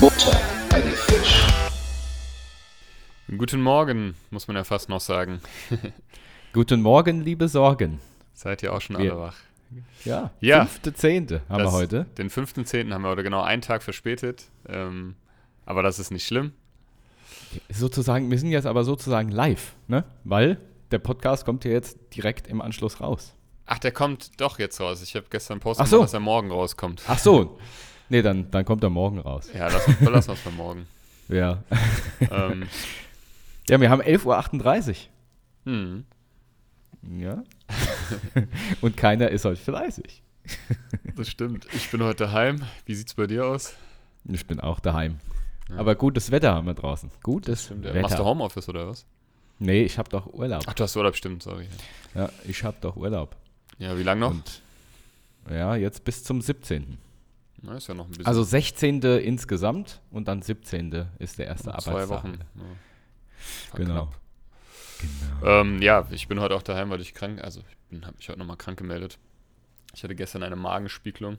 Butter bei die Fisch. Guten Morgen, muss man ja fast noch sagen. Guten Morgen, liebe Sorgen. Seid ihr auch schon Wir- alle wach? Ja, Ja. fünfte, zehnte haben wir Das- heute. Den 15.10. haben wir heute genau einen Tag verspätet. Ähm, aber das ist nicht schlimm. Sozusagen, wir sind jetzt aber sozusagen live, ne? Weil der Podcast kommt ja jetzt direkt im Anschluss raus. Ach, der kommt doch jetzt raus. Ich habe gestern Post Ach gemacht, so. dass er morgen rauskommt. Ach so. nee, dann, dann kommt er morgen raus. Ja, lass uns, lassen wir es für morgen. Ja. ähm, Ja, wir haben 11.38 hm. Uhr. Ja. Und keiner ist heute fleißig. Das stimmt. Ich bin heute daheim. Wie sieht's bei dir aus? Ich bin auch daheim. Ja. Aber gutes Wetter haben wir draußen. Gutes Stimmt. Wetter. Machst du Homeoffice oder was? Nee, ich habe doch Urlaub. Ach, du hast Urlaub, stimmt, sorry. Ja, ich habe doch Urlaub. Ja, wie lange noch? Und ja, jetzt bis zum 17. Na, ist ja noch ein bisschen. Also 16. insgesamt und dann 17. ist der erste zwei Arbeitstag. Wochen. wieder. Ja. Genau. knapp. Ähm, ja, ich bin heute auch daheim, weil ich krank, also ich habe mich heute nochmal krank gemeldet. Ich hatte gestern eine Magenspiegelung,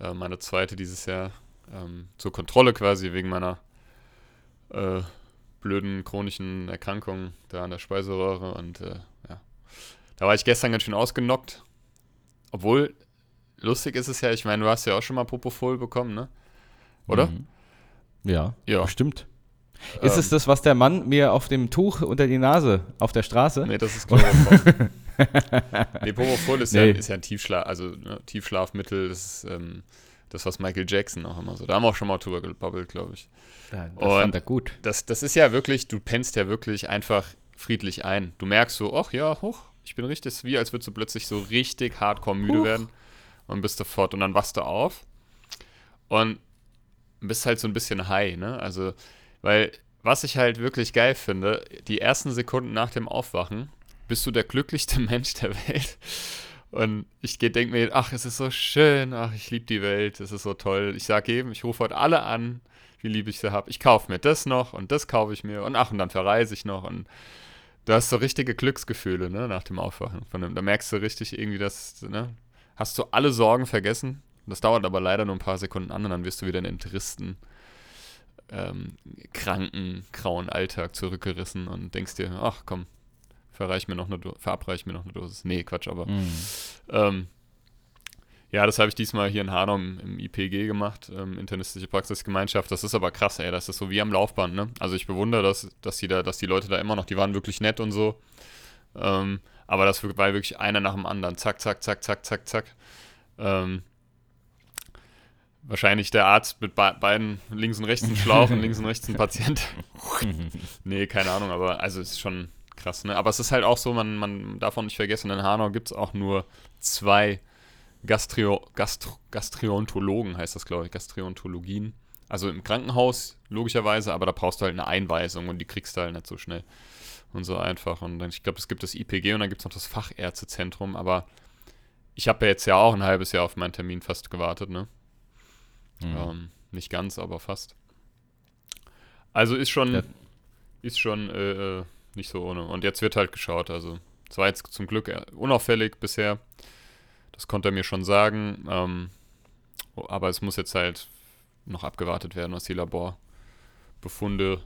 äh, meine zweite dieses Jahr, ähm, zur Kontrolle quasi wegen meiner äh, blöden chronischen Erkrankung da an der Speiseröhre und äh, ja, da war ich gestern ganz schön ausgenockt. Obwohl, lustig ist es ja, ich meine, du hast ja auch schon mal Propofol bekommen, ne? Oder? Mhm. Ja, Ja. stimmt. Ist Ähm, es das, was der Mann mir auf dem Tuch unter die Nase auf der Straße? Nee, das ist Chloroform. nee, Propofol ist, ja, Nee. ist ja ein Tiefschlaf, also ne, Tiefschlafmittel, das ist ähm, das, was Michael Jackson auch immer so. Da haben wir auch schon mal drüber gebabbelt, glaube ich. Ja, das Und- fand er gut. Das, das ist ja wirklich, du pennst ja wirklich einfach friedlich ein. Du merkst so, ach ja, hoch, ich bin richtig, ist wie als würdest du plötzlich so richtig hardcore müde Huch. werden und bist sofort und dann wachst du auf und bist halt so ein bisschen high, ne? Also, weil was ich halt wirklich geil finde, die ersten Sekunden nach dem Aufwachen bist du der glücklichste Mensch der Welt. Und ich denke mir, ach, es ist so schön, ach, ich liebe die Welt, es ist so toll. Ich sage eben, ich rufe heute alle an, wie lieb ich sie habe. Ich kaufe mir das noch und das kaufe ich mir und ach, und dann verreise ich noch. Und du hast so richtige Glücksgefühle, ne, nach dem Aufwachen. Von dem, da merkst du richtig irgendwie, dass, ne, hast du alle Sorgen vergessen. Das dauert aber leider nur ein paar Sekunden an und dann wirst du wieder in den tristen, ähm, kranken, grauen Alltag zurückgerissen und denkst dir, ach komm, verreich mir noch eine Do verabreich mir noch eine Dosis. Nee, Quatsch, aber Mhm. ähm, ja, das habe ich diesmal hier in Hanau im, IPG gemacht, ähm, Internistische Praxisgemeinschaft. Das ist aber krass, ey. Das ist so wie am Laufband, ne? Also ich bewundere, dass, dass, die da, dass die Leute da immer noch, die waren wirklich nett und so. Ähm, aber das war wirklich einer nach dem anderen. Zack, zack, zack, zack, zack, zack. Ähm, wahrscheinlich der Arzt mit be beiden links und rechts einen Schlauch und links und rechts ein Patient. nee, keine Ahnung, aber also es ist schon krass, ne? Aber es ist halt auch so, man, man darf auch nicht vergessen, in Hanau gibt es auch nur zwei Gastrio, Gastro, Gastriontologen, heißt das, glaube ich, Gastriontologien. Also im Krankenhaus, logischerweise, aber da brauchst du halt eine Einweisung und die kriegst du halt nicht so schnell und so einfach. Und dann, ich glaube, es gibt das IPG und dann gibt es noch das Fachärztezentrum, aber ich habe ja jetzt ja auch ein halbes Jahr auf meinen Termin fast gewartet, ne? Mhm. Ähm, nicht ganz, aber fast. Also ist schon, Ja. ist schon äh, äh, nicht so ohne. Und jetzt wird halt geschaut. Also es war jetzt zum Glück äh, unauffällig bisher. Das konnte er mir schon sagen. Ähm, oh, aber es muss jetzt halt noch abgewartet werden, was die Laborbefunde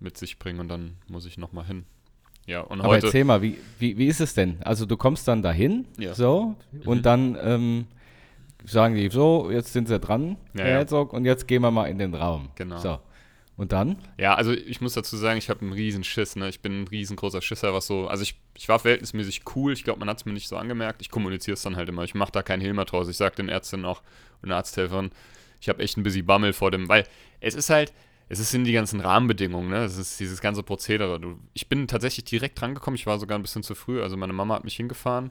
mit sich bringen. Und dann muss ich nochmal hin. Ja, und Aber heute. erzähl mal, wie, wie, wie ist es denn? Also du kommst dann dahin, Ja. so, und Mhm. dann ähm, sagen die, so, jetzt sind sie dran, Ja, Herr ja. Herzog, und jetzt gehen wir mal in den Raum. Genau. So. Und dann? Ja, also ich muss dazu sagen, ich habe einen riesen Schiss, ne? Ich bin ein riesengroßer Schisser, was so, also ich, ich war verhältnismäßig cool, ich glaube, man hat es mir nicht so angemerkt, ich kommuniziere es dann halt immer, ich mache da keinen draus, ich sage den Ärztinnen auch und Arzthelfern, ich habe echt ein bisschen Bammel vor dem, weil es ist halt, es sind die ganzen Rahmenbedingungen, ne? Es ist dieses ganze Prozedere. Du, ich bin tatsächlich direkt drangekommen, ich war sogar ein bisschen zu früh, also meine Mama hat mich hingefahren.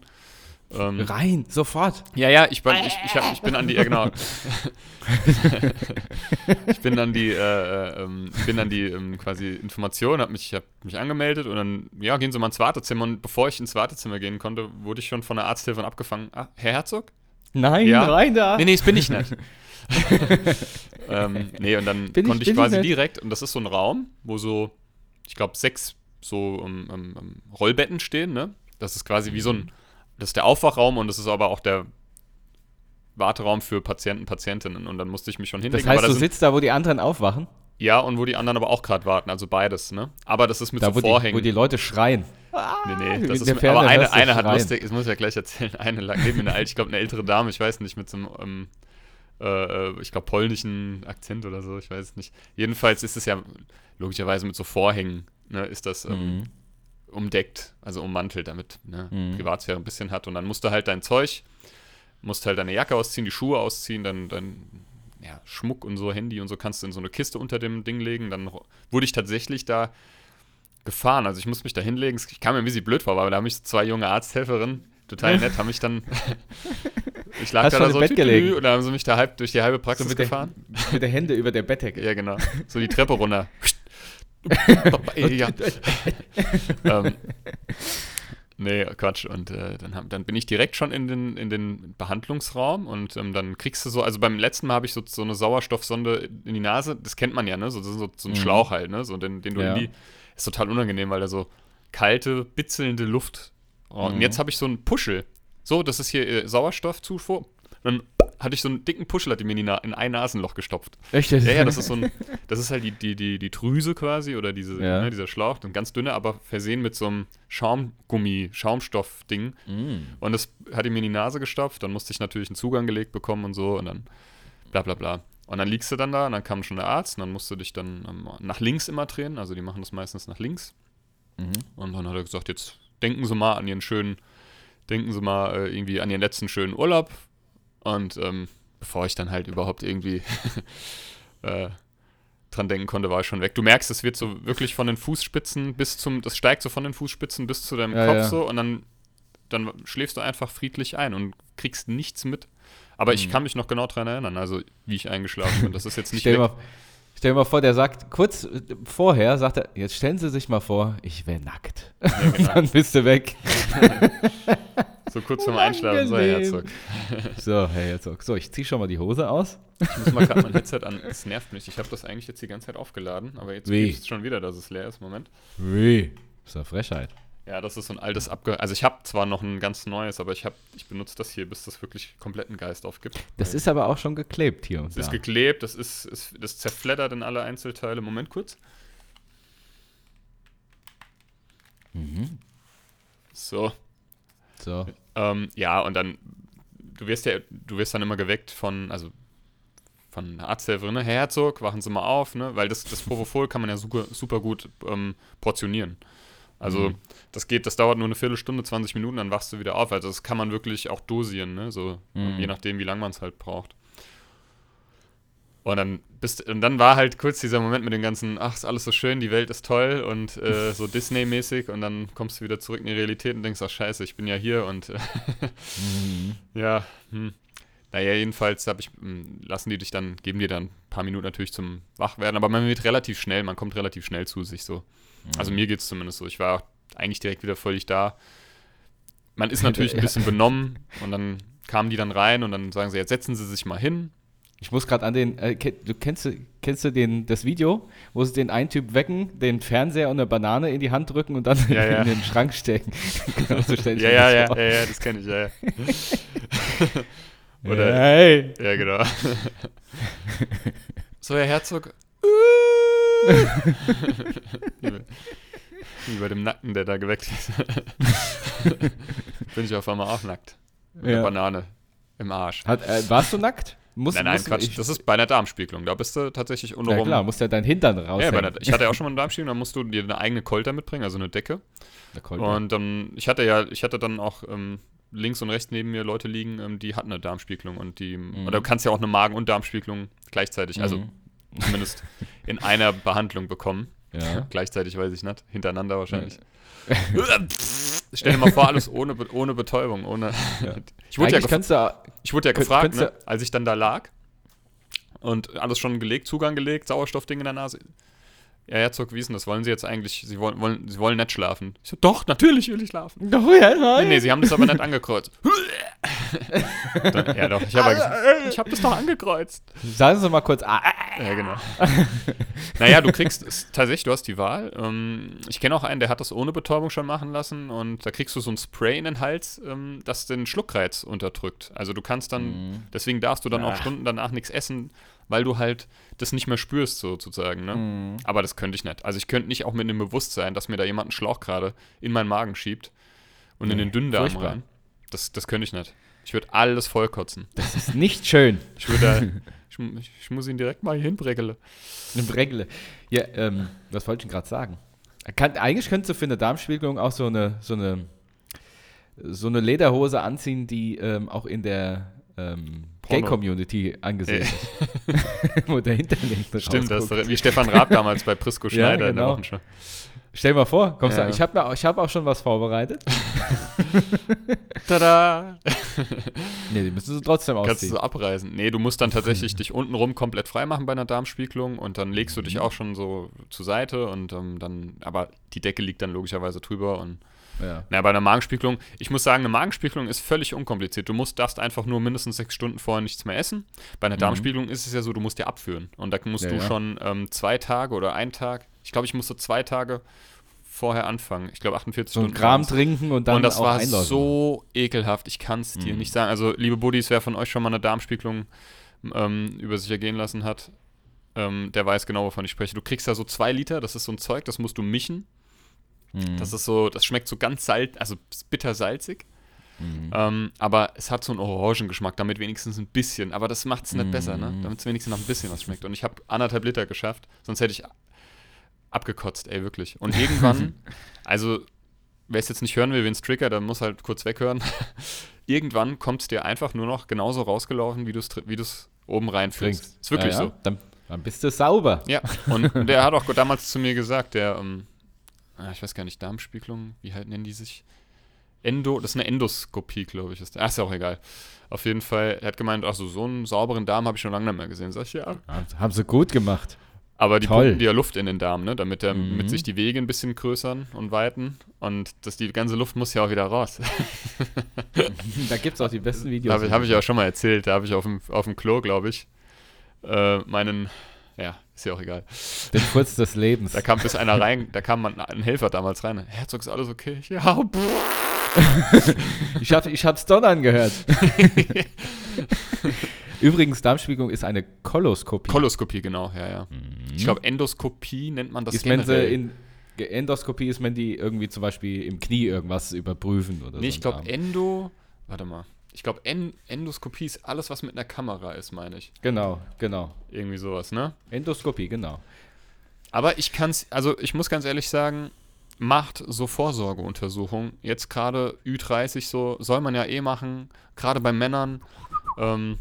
Ähm, Rein, sofort. ja, ja, ich bin, ich, ich, hab, ich bin an die, ja genau. ich bin an die, äh, äh, ähm, bin an die ähm, quasi Information, hab mich, hab mich angemeldet und dann, ja, gehen Sie mal ins Wartezimmer. Und bevor ich ins Wartezimmer gehen konnte, wurde ich schon von der Arzthilfe abgefangen. Ah, Herr Herzog? Nein, Ja. rein da. Nee, nee, das bin ich nicht. ähm, nee, und dann Bin ich- konnte ich, ich quasi nett. direkt, und das ist so ein Raum, wo so, ich glaube, sechs so ähm, ähm, ähm, Rollbetten stehen, ne? Das ist quasi wie so ein, das ist der Aufwachraum und das ist aber auch der Warteraum für Patienten, Patientinnen. Und dann musste ich mich schon hinlegen. Das heißt, aber du sitzt da, wo die anderen aufwachen, ja, und wo die anderen aber auch gerade warten, also beides, ne? Aber das ist mit da so wo die, Vorhängen. wo die Leute schreien. Nee, nee, in das ist der mit, aber eine, eine hat lustig, das muss ich ja gleich erzählen, eine lag neben mir ich glaube eine ältere Dame, ich weiß nicht, mit so einem, ähm, äh, äh, ich glaube polnischen Akzent oder so, ich weiß es nicht. Jedenfalls ist es ja logischerweise mit so Vorhängen, ne, ist das ähm, Mhm. Umdeckt, also ummantelt, damit ne, Mhm. Privatsphäre ein bisschen hat und dann musst du halt dein Zeug, musst halt deine Jacke ausziehen, die Schuhe ausziehen, dann, dann ja, Schmuck und so, Handy und so kannst du in so eine Kiste unter dem Ding legen. Dann wurde ich tatsächlich da gefahren. Also ich musste mich da hinlegen. Ich kam mir ein bisschen blöd vor, aber da haben mich zwei junge Arzthelferinnen, total nett, haben mich dann. ich lag Hast da, da so Bett tütü, gelegen? und dann haben sie mich da halb durch die halbe Praxis mit, der, gefahren. mit der Hände über der Bettdecke. Ja, genau. So die Treppe runter. ja. ähm, nee, Quatsch. Und äh, dann, hab, dann bin ich direkt schon in den, in den Behandlungsraum und ähm, dann kriegst du so, also beim letzten Mal habe ich so, so eine Sauerstoffsonde in die Nase, das kennt man ja, ne? So, so, so ein Mhm. Schlauch halt, ne? So, den, den du Ja. in die. Ist total unangenehm, weil da so kalte, bitzelnde Luft. Oh, Und Mhm. jetzt habe ich so einen Puschel. So, das ist hier äh, Sauerstoffzufuhr. Dann hatte ich so einen dicken Puschel, hat die mir in, die in ein Nasenloch gestopft. Echt? Ja, ja, das ist so ein, das ist halt die, die, die, die Drüse quasi oder diese, Ja. ne, dieser Schlauch, ein ganz dünner, aber versehen mit so einem Schaumgummi, Schaumstoff-Ding. Mm. Und das hat ihm mir in die Nase gestopft, dann musste ich natürlich einen Zugang gelegt bekommen und so und dann bla bla bla. Und dann liegst du dann da und dann kam schon der Arzt und dann musst du dich dann ähm, nach links immer drehen, also die machen das meistens nach links. Mhm. Und dann hat er gesagt, jetzt denken Sie mal an Ihren schönen, denken Sie mal äh, irgendwie an Ihren letzten schönen Urlaub. Und ähm, bevor ich dann halt überhaupt irgendwie äh, dran denken konnte, war ich schon weg. Du merkst, es wird so wirklich von den Fußspitzen bis zum, das steigt so von den Fußspitzen bis zu deinem Ja, Kopf ja. so und dann, dann schläfst du einfach friedlich ein und kriegst nichts mit. Aber ich Mhm. kann mich noch genau daran erinnern, also wie ich eingeschlafen bin. Das ist jetzt nicht Stell mal, stell dir mal vor, der sagt, kurz äh, vorher, sagt er, jetzt stellen Sie sich mal vor, ich wäre nackt. Ja, genau. Dann bist du weg. So kurz vorm Einschlafen, so, Herr. Herzog. So, Herr Herzog. So, ich zieh schon mal die Hose aus. Ich muss mal gerade mein Headset an. Es nervt mich. Ich habe das eigentlich jetzt die ganze Zeit aufgeladen, aber jetzt ist es schon wieder, dass es leer ist. Moment. Wie? Ist doch Frechheit. Ja, das ist so ein altes Abge... Also ich habe zwar noch ein ganz neues, aber ich, hab, ich benutze das hier, bis das wirklich kompletten Geist aufgibt. Das ist aber auch schon geklebt hier ist da. geklebt, das ist, ist das zerfleddert in alle Einzelteile. Moment kurz. Mhm. So. So. Ähm, ja, und dann, du wirst ja, du wirst dann immer geweckt von, also von der Arzthelferin, ne? Herr Herzog, wachen Sie mal auf, ne? Weil das, das Propofol kann man ja super, super gut ähm, portionieren. Also Mhm. das geht, das dauert nur eine Viertelstunde, 20 Minuten, dann wachst du wieder auf. Also das kann man wirklich auch dosieren, ne? So, Mhm. je nachdem, wie lange man es halt braucht. Und dann, bist, und dann war halt kurz dieser Moment mit den ganzen, ach, ist alles so schön, die Welt ist toll und äh, so Disney-mäßig und dann kommst du wieder zurück in die Realität und denkst, ach scheiße, ich bin ja hier und äh, Mhm. ja, hm. Naja, jedenfalls hab ich, mh, lassen die dich dann, geben dir dann ein paar Minuten natürlich zum Wachwerden, aber man wird relativ schnell, man kommt relativ schnell zu sich so. Also mir geht es zumindest so. Ich war eigentlich direkt wieder völlig da. Man ist natürlich ein bisschen benommen und dann kamen die dann rein und dann sagen sie, jetzt setzen sie sich mal hin. Ich muss gerade an den, äh, du kennst, du- kennst du den, das Video, wo sie den einen Typ wecken, den Fernseher und eine Banane in die Hand drücken und dann Ja, ja. in den Schrank stecken. so Ja, ja, das ja, vor. ja, ja, das kenne ich, ja, ja. Oder, Hey. ja, genau. so, Herr Herzog. Wie bei dem Nackten, der da geweckt ist. Bin ich auf einmal auch nackt. Mit Ja. einer Banane im Arsch. Hat, äh, warst du nackt? Musst, nein, nein, musst, Quatsch. Ich, das ist bei einer Darmspiegelung. Da bist du tatsächlich ja untenrum. klar, musst ja dein Hintern raus. ja, einer, ich hatte ja auch schon mal eine Darmspiegelung, da musst du dir eine eigene Kolter mitbringen, also eine Decke. Und dann, ich hatte ja, ich hatte dann auch ähm, links und rechts neben mir Leute liegen, ähm, die hatten eine Darmspiegelung und die, oder du kannst ja auch eine Magen- und Darmspiegelung gleichzeitig, also Mhm. zumindest in einer Behandlung bekommen. ja. Gleichzeitig weiß ich nicht, hintereinander wahrscheinlich. Stell dir mal vor, alles ohne, ohne Betäubung, ohne. Ich wurde ja, du, ich wurde ja gefragt, ne, als ich dann da lag und alles schon gelegt, Zugang gelegt, Sauerstoffding in der Nase. Ja, Herzog, wie ist denn das? Wollen Sie jetzt eigentlich, Sie wollen, wollen, Sie wollen nicht schlafen? Ich so, doch, natürlich will ich schlafen. Doch, ja, Nee, nee, Sie haben das aber nicht angekreuzt. Dann, ja doch, ich habe Also, ich hab das doch angekreuzt. Sagen Sie mal kurz. Ah, Ja, genau. naja, du kriegst es, tatsächlich, du hast die Wahl. Ähm, ich kenne auch einen, der hat das ohne Betäubung schon machen lassen und da kriegst du so ein Spray in den Hals, ähm, das den Schluckreiz unterdrückt. Also du kannst dann, deswegen darfst du dann auch Ah. Stunden danach nichts essen, weil du halt das nicht mehr spürst, sozusagen. Ne? Aber das könnte ich nicht. Also ich könnte nicht auch mit dem Bewusstsein, dass mir da jemand einen Schlauch gerade in meinen Magen schiebt und in Nee, den Dünndarm rein. Das, das könnte ich nicht. Ich würde alles vollkotzen. das ist nicht schön. Ich würde ich, ich, muss ihn direkt mal hier hinbreckele. Eine Bregle. Ja, ähm, was wollte ich denn gerade sagen? Kann, eigentlich könntest du für eine Darmspiegelung auch so eine, so eine, so eine Lederhose anziehen, die ähm, auch in der ähm. Gay-Community angesehen ist. Wo der nicht mehr Stimmt, das ist wie Stefan Raab damals bei Prisco Ja, Schneider in der genau. Wochenschau. Stell dir mal vor, kommst Ja. du, ich habe ich hab auch schon was vorbereitet. Tada! Nee, die müssen sie trotzdem Kannst du ausziehen. so abreißen. Nee, du musst dann tatsächlich dich untenrum komplett frei machen bei einer Darmspiegelung und dann legst du dich Mhm. auch schon so zur Seite und ähm, dann, aber die Decke liegt dann logischerweise drüber und Ja. naja, bei einer Magenspiegelung, ich muss sagen, eine Magenspiegelung ist völlig unkompliziert. Du musst, darfst einfach nur mindestens sechs Stunden vorher nichts mehr essen. Bei einer Darmspiegelung ist es ja so, du musst ja abführen. Und da musst Mhm. Ja, du ja. schon ähm, zwei Tage oder einen Tag, ich glaube, ich musste zwei Tage vorher anfangen. Ich glaube, 48 So Stunden. Kram trinken und dann und das auch war einläuten. so ekelhaft, ich kann es Mhm. dir nicht sagen. Also, liebe Buddies, wer von euch schon mal eine Darmspiegelung ähm, über sich ergehen lassen hat, ähm, der weiß genau, wovon ich spreche. Du kriegst da so zwei Liter, das ist so ein Zeug, das musst du mischen. Mhm. Das ist so, das schmeckt so ganz salz, also bitter salzig. Mhm. Ähm, aber es hat so einen Orangengeschmack, damit wenigstens ein bisschen. Aber das macht es nicht besser, ne? Mhm. Damit es wenigstens noch ein bisschen was schmeckt. Und ich habe anderthalb Liter geschafft, sonst hätte ich abgekotzt, ey, wirklich. Und irgendwann, also wer es jetzt nicht hören will, wen es triggert, dann muss halt kurz weghören. irgendwann kommt es dir einfach nur noch genauso rausgelaufen, wie du es wie du's oben reinführst. Ist wirklich ja, ja. so. Dann, dann bist du sauber. Ja, und der hat auch damals zu mir gesagt, der, ähm, ich weiß gar nicht, Darmspiegelung, wie halt nennen die sich? Endo, das ist eine Endoskopie, glaube ich. Ist, ach, ist ja auch egal. Auf jeden Fall, er hat gemeint, ach so, so einen sauberen Darm habe ich schon lange nicht mehr gesehen. Sag ich, ja. Haben- Haben sie gut gemacht. Aber die Toll. pumpen dir ja Luft in den Darm, ne? damit, der, Mhm. mit sich die Wege ein bisschen größern und weiten. Und das, die ganze Luft muss ja auch wieder raus. da gibt es auch die besten Videos. habe ich, hab ich auch schon mal erzählt. Da habe ich auf dem, auf dem Klo, glaube ich, äh, meinen, ja, ist ja auch egal. Den Furz des Lebens. Da kam bis einer rein, da kam man, ein Helfer damals rein. Herzog, ist alles okay? Ich, Ja, pff. Ich, hab, ich hab's Don angehört. Übrigens, Darmspiegelung ist eine Koloskopie. Koloskopie, genau, ja, ja. Ich glaube, Endoskopie nennt man das Mhm. ist, wenn sie generell. in Endoskopie ist, wenn die irgendwie zum Beispiel im Knie irgendwas überprüfen oder nee, so. ich glaube, ein. Endo, warte mal. Ich glaube, en Endoskopie ist alles, was mit einer Kamera ist, meine ich. Genau, genau. Irgendwie sowas, ne? Endoskopie, genau. Aber ich kann's, also ich muss ganz ehrlich sagen, macht so Vorsorgeuntersuchungen. Jetzt gerade Ü30 so, soll man ja eh machen, gerade bei Männern. Ähm,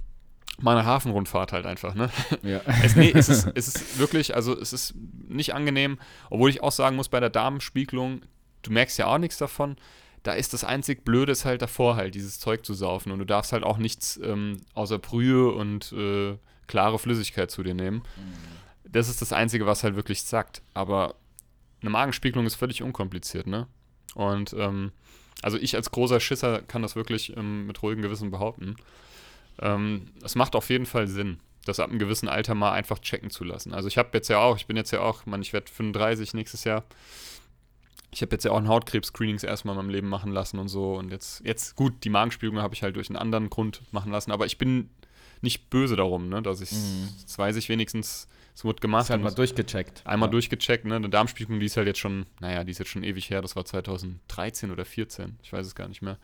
mal eine Hafenrundfahrt halt einfach, ne? Ja. Es, nee, es ist, es ist wirklich, also es ist nicht angenehm, obwohl ich auch sagen muss, bei der Darmspiegelung, du merkst ja auch nichts davon. Da ist das einzig Blöde ist halt davor halt, dieses Zeug zu saufen. Und du darfst halt auch nichts ähm, außer Brühe und äh, klare Flüssigkeit zu dir nehmen. Das ist das Einzige, was halt wirklich sagt. Aber eine Magenspiegelung ist völlig unkompliziert, ne? Und ähm, also ich als großer Schisser kann das wirklich ähm, mit ruhigem Gewissen behaupten. Ähm, es macht auf jeden Fall Sinn, das ab einem gewissen Alter mal einfach checken zu lassen. Also ich habe jetzt ja auch, ich bin jetzt ja auch, man, ich werde 35 nächstes Jahr. Ich habe jetzt ja auch ein Hautkrebs-Screenings erstmal in meinem Leben machen lassen und so. Und jetzt, jetzt gut, die Magenspiegelung habe ich halt durch einen anderen Grund machen lassen. Aber ich bin nicht böse darum, ne, dass ich, Mhm. das weiß ich wenigstens, es wurde gemacht. Ist halt mal durchgecheckt. Einmal ja. durchgecheckt, ne? Eine Darmspiegelung, die ist halt jetzt schon, naja, die ist jetzt schon ewig her, das war 2013 oder 14, ich weiß es gar nicht mehr.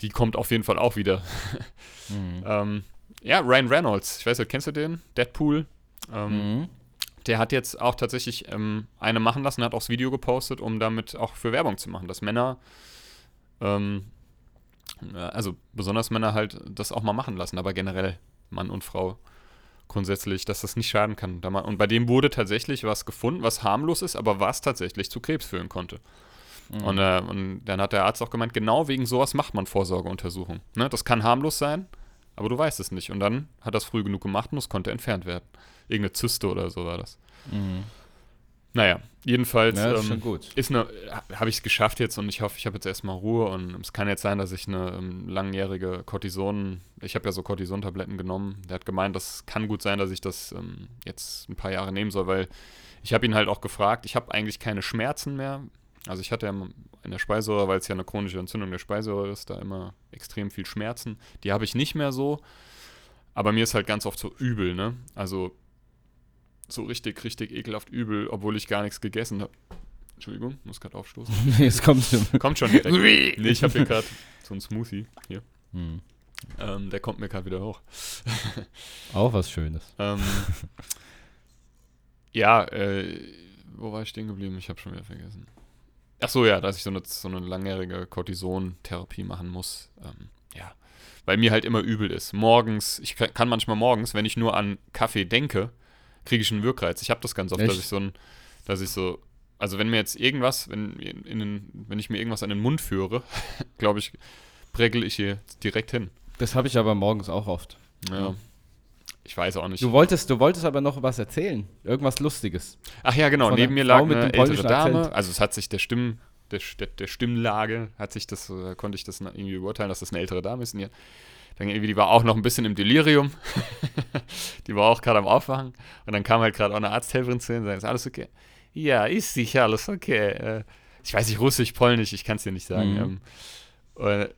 Die kommt auf jeden Fall auch wieder. Mhm. ähm, ja, Ryan Reynolds, ich weiß nicht, kennst du den? Deadpool. Ähm, Mhm. Der hat jetzt auch tatsächlich ähm, eine machen lassen, hat auch das Video gepostet, um damit auch für Werbung zu machen, dass Männer, ähm, also besonders Männer halt das auch mal machen lassen, aber generell Mann und Frau grundsätzlich, dass das nicht schaden kann. Und bei dem wurde tatsächlich was gefunden, was harmlos ist, aber was tatsächlich zu Krebs führen konnte. Mhm. Und, äh, und dann hat der Arzt auch gemeint, genau wegen sowas macht man Vorsorgeuntersuchungen. Ne? Das kann harmlos sein, aber du weißt es nicht. Und dann hat das früh genug gemacht und es konnte entfernt werden. Irgendeine Zyste oder so war das. Mhm. Naja, jedenfalls Ja, ist ähm, gut. ist eine, habe ich es geschafft jetzt und ich hoffe, ich habe jetzt erstmal Ruhe und es kann jetzt sein, dass ich eine ähm, langjährige Cortison, ich habe ja so Cortison-Tabletten genommen, der hat gemeint, das kann gut sein, dass ich das ähm, jetzt ein paar Jahre nehmen soll, weil ich habe ihn halt auch gefragt, ich habe eigentlich keine Schmerzen mehr, also ich hatte ja in der Speiseröhre, weil es ja eine chronische Entzündung der Speiseröhre ist, da immer extrem viel Schmerzen, die habe ich nicht mehr so, aber mir ist halt ganz oft so übel, ne, also so richtig, richtig ekelhaft übel, obwohl ich gar nichts gegessen habe. Entschuldigung, muss gerade aufstoßen. Jetzt kommt Kommt schon direkt. nee, ich habe hier gerade so einen Smoothie hier. hm. Ähm, der kommt mir gerade wieder hoch. Auch was Schönes. Ähm, ja, äh, wo war ich stehen geblieben? Ich habe schon wieder vergessen. Ach so, ja, dass ich so eine, so eine langjährige Cortison-Therapie machen muss. Ähm, ja, weil mir halt immer übel ist. Morgens, ich kann manchmal morgens, wenn ich nur an Kaffee denke, kriege ich einen Wirkreiz. Ich habe das ganz oft, dass Echt? ich so ein, dass ich so, also wenn mir jetzt irgendwas, wenn, in, in den, wenn ich mir irgendwas an den Mund führe, glaube ich, prägel ich hier direkt hin. Das habe ich aber morgens auch oft. Ja. Ich weiß auch nicht. Du wolltest, du wolltest aber noch was erzählen. Irgendwas Lustiges. Ach ja, genau. Von Neben mir lag Frau mit eine ältere Dame. Akzent. Also es hat sich der Stimm, der, der, der Stimmlage, hat sich das, äh, konnte ich das irgendwie beurteilen, dass das eine ältere Dame ist. Und dann irgendwie, die war auch noch ein bisschen im Delirium. die war auch gerade am Aufwachen. Und dann kam halt gerade auch eine Arzthelferin zu ihr und sagte, ist alles okay? Ja, ist sicher alles okay. Äh, ich weiß nicht, Russisch, Polnisch, ich kann es dir nicht sagen. Mhm. Ähm, äh,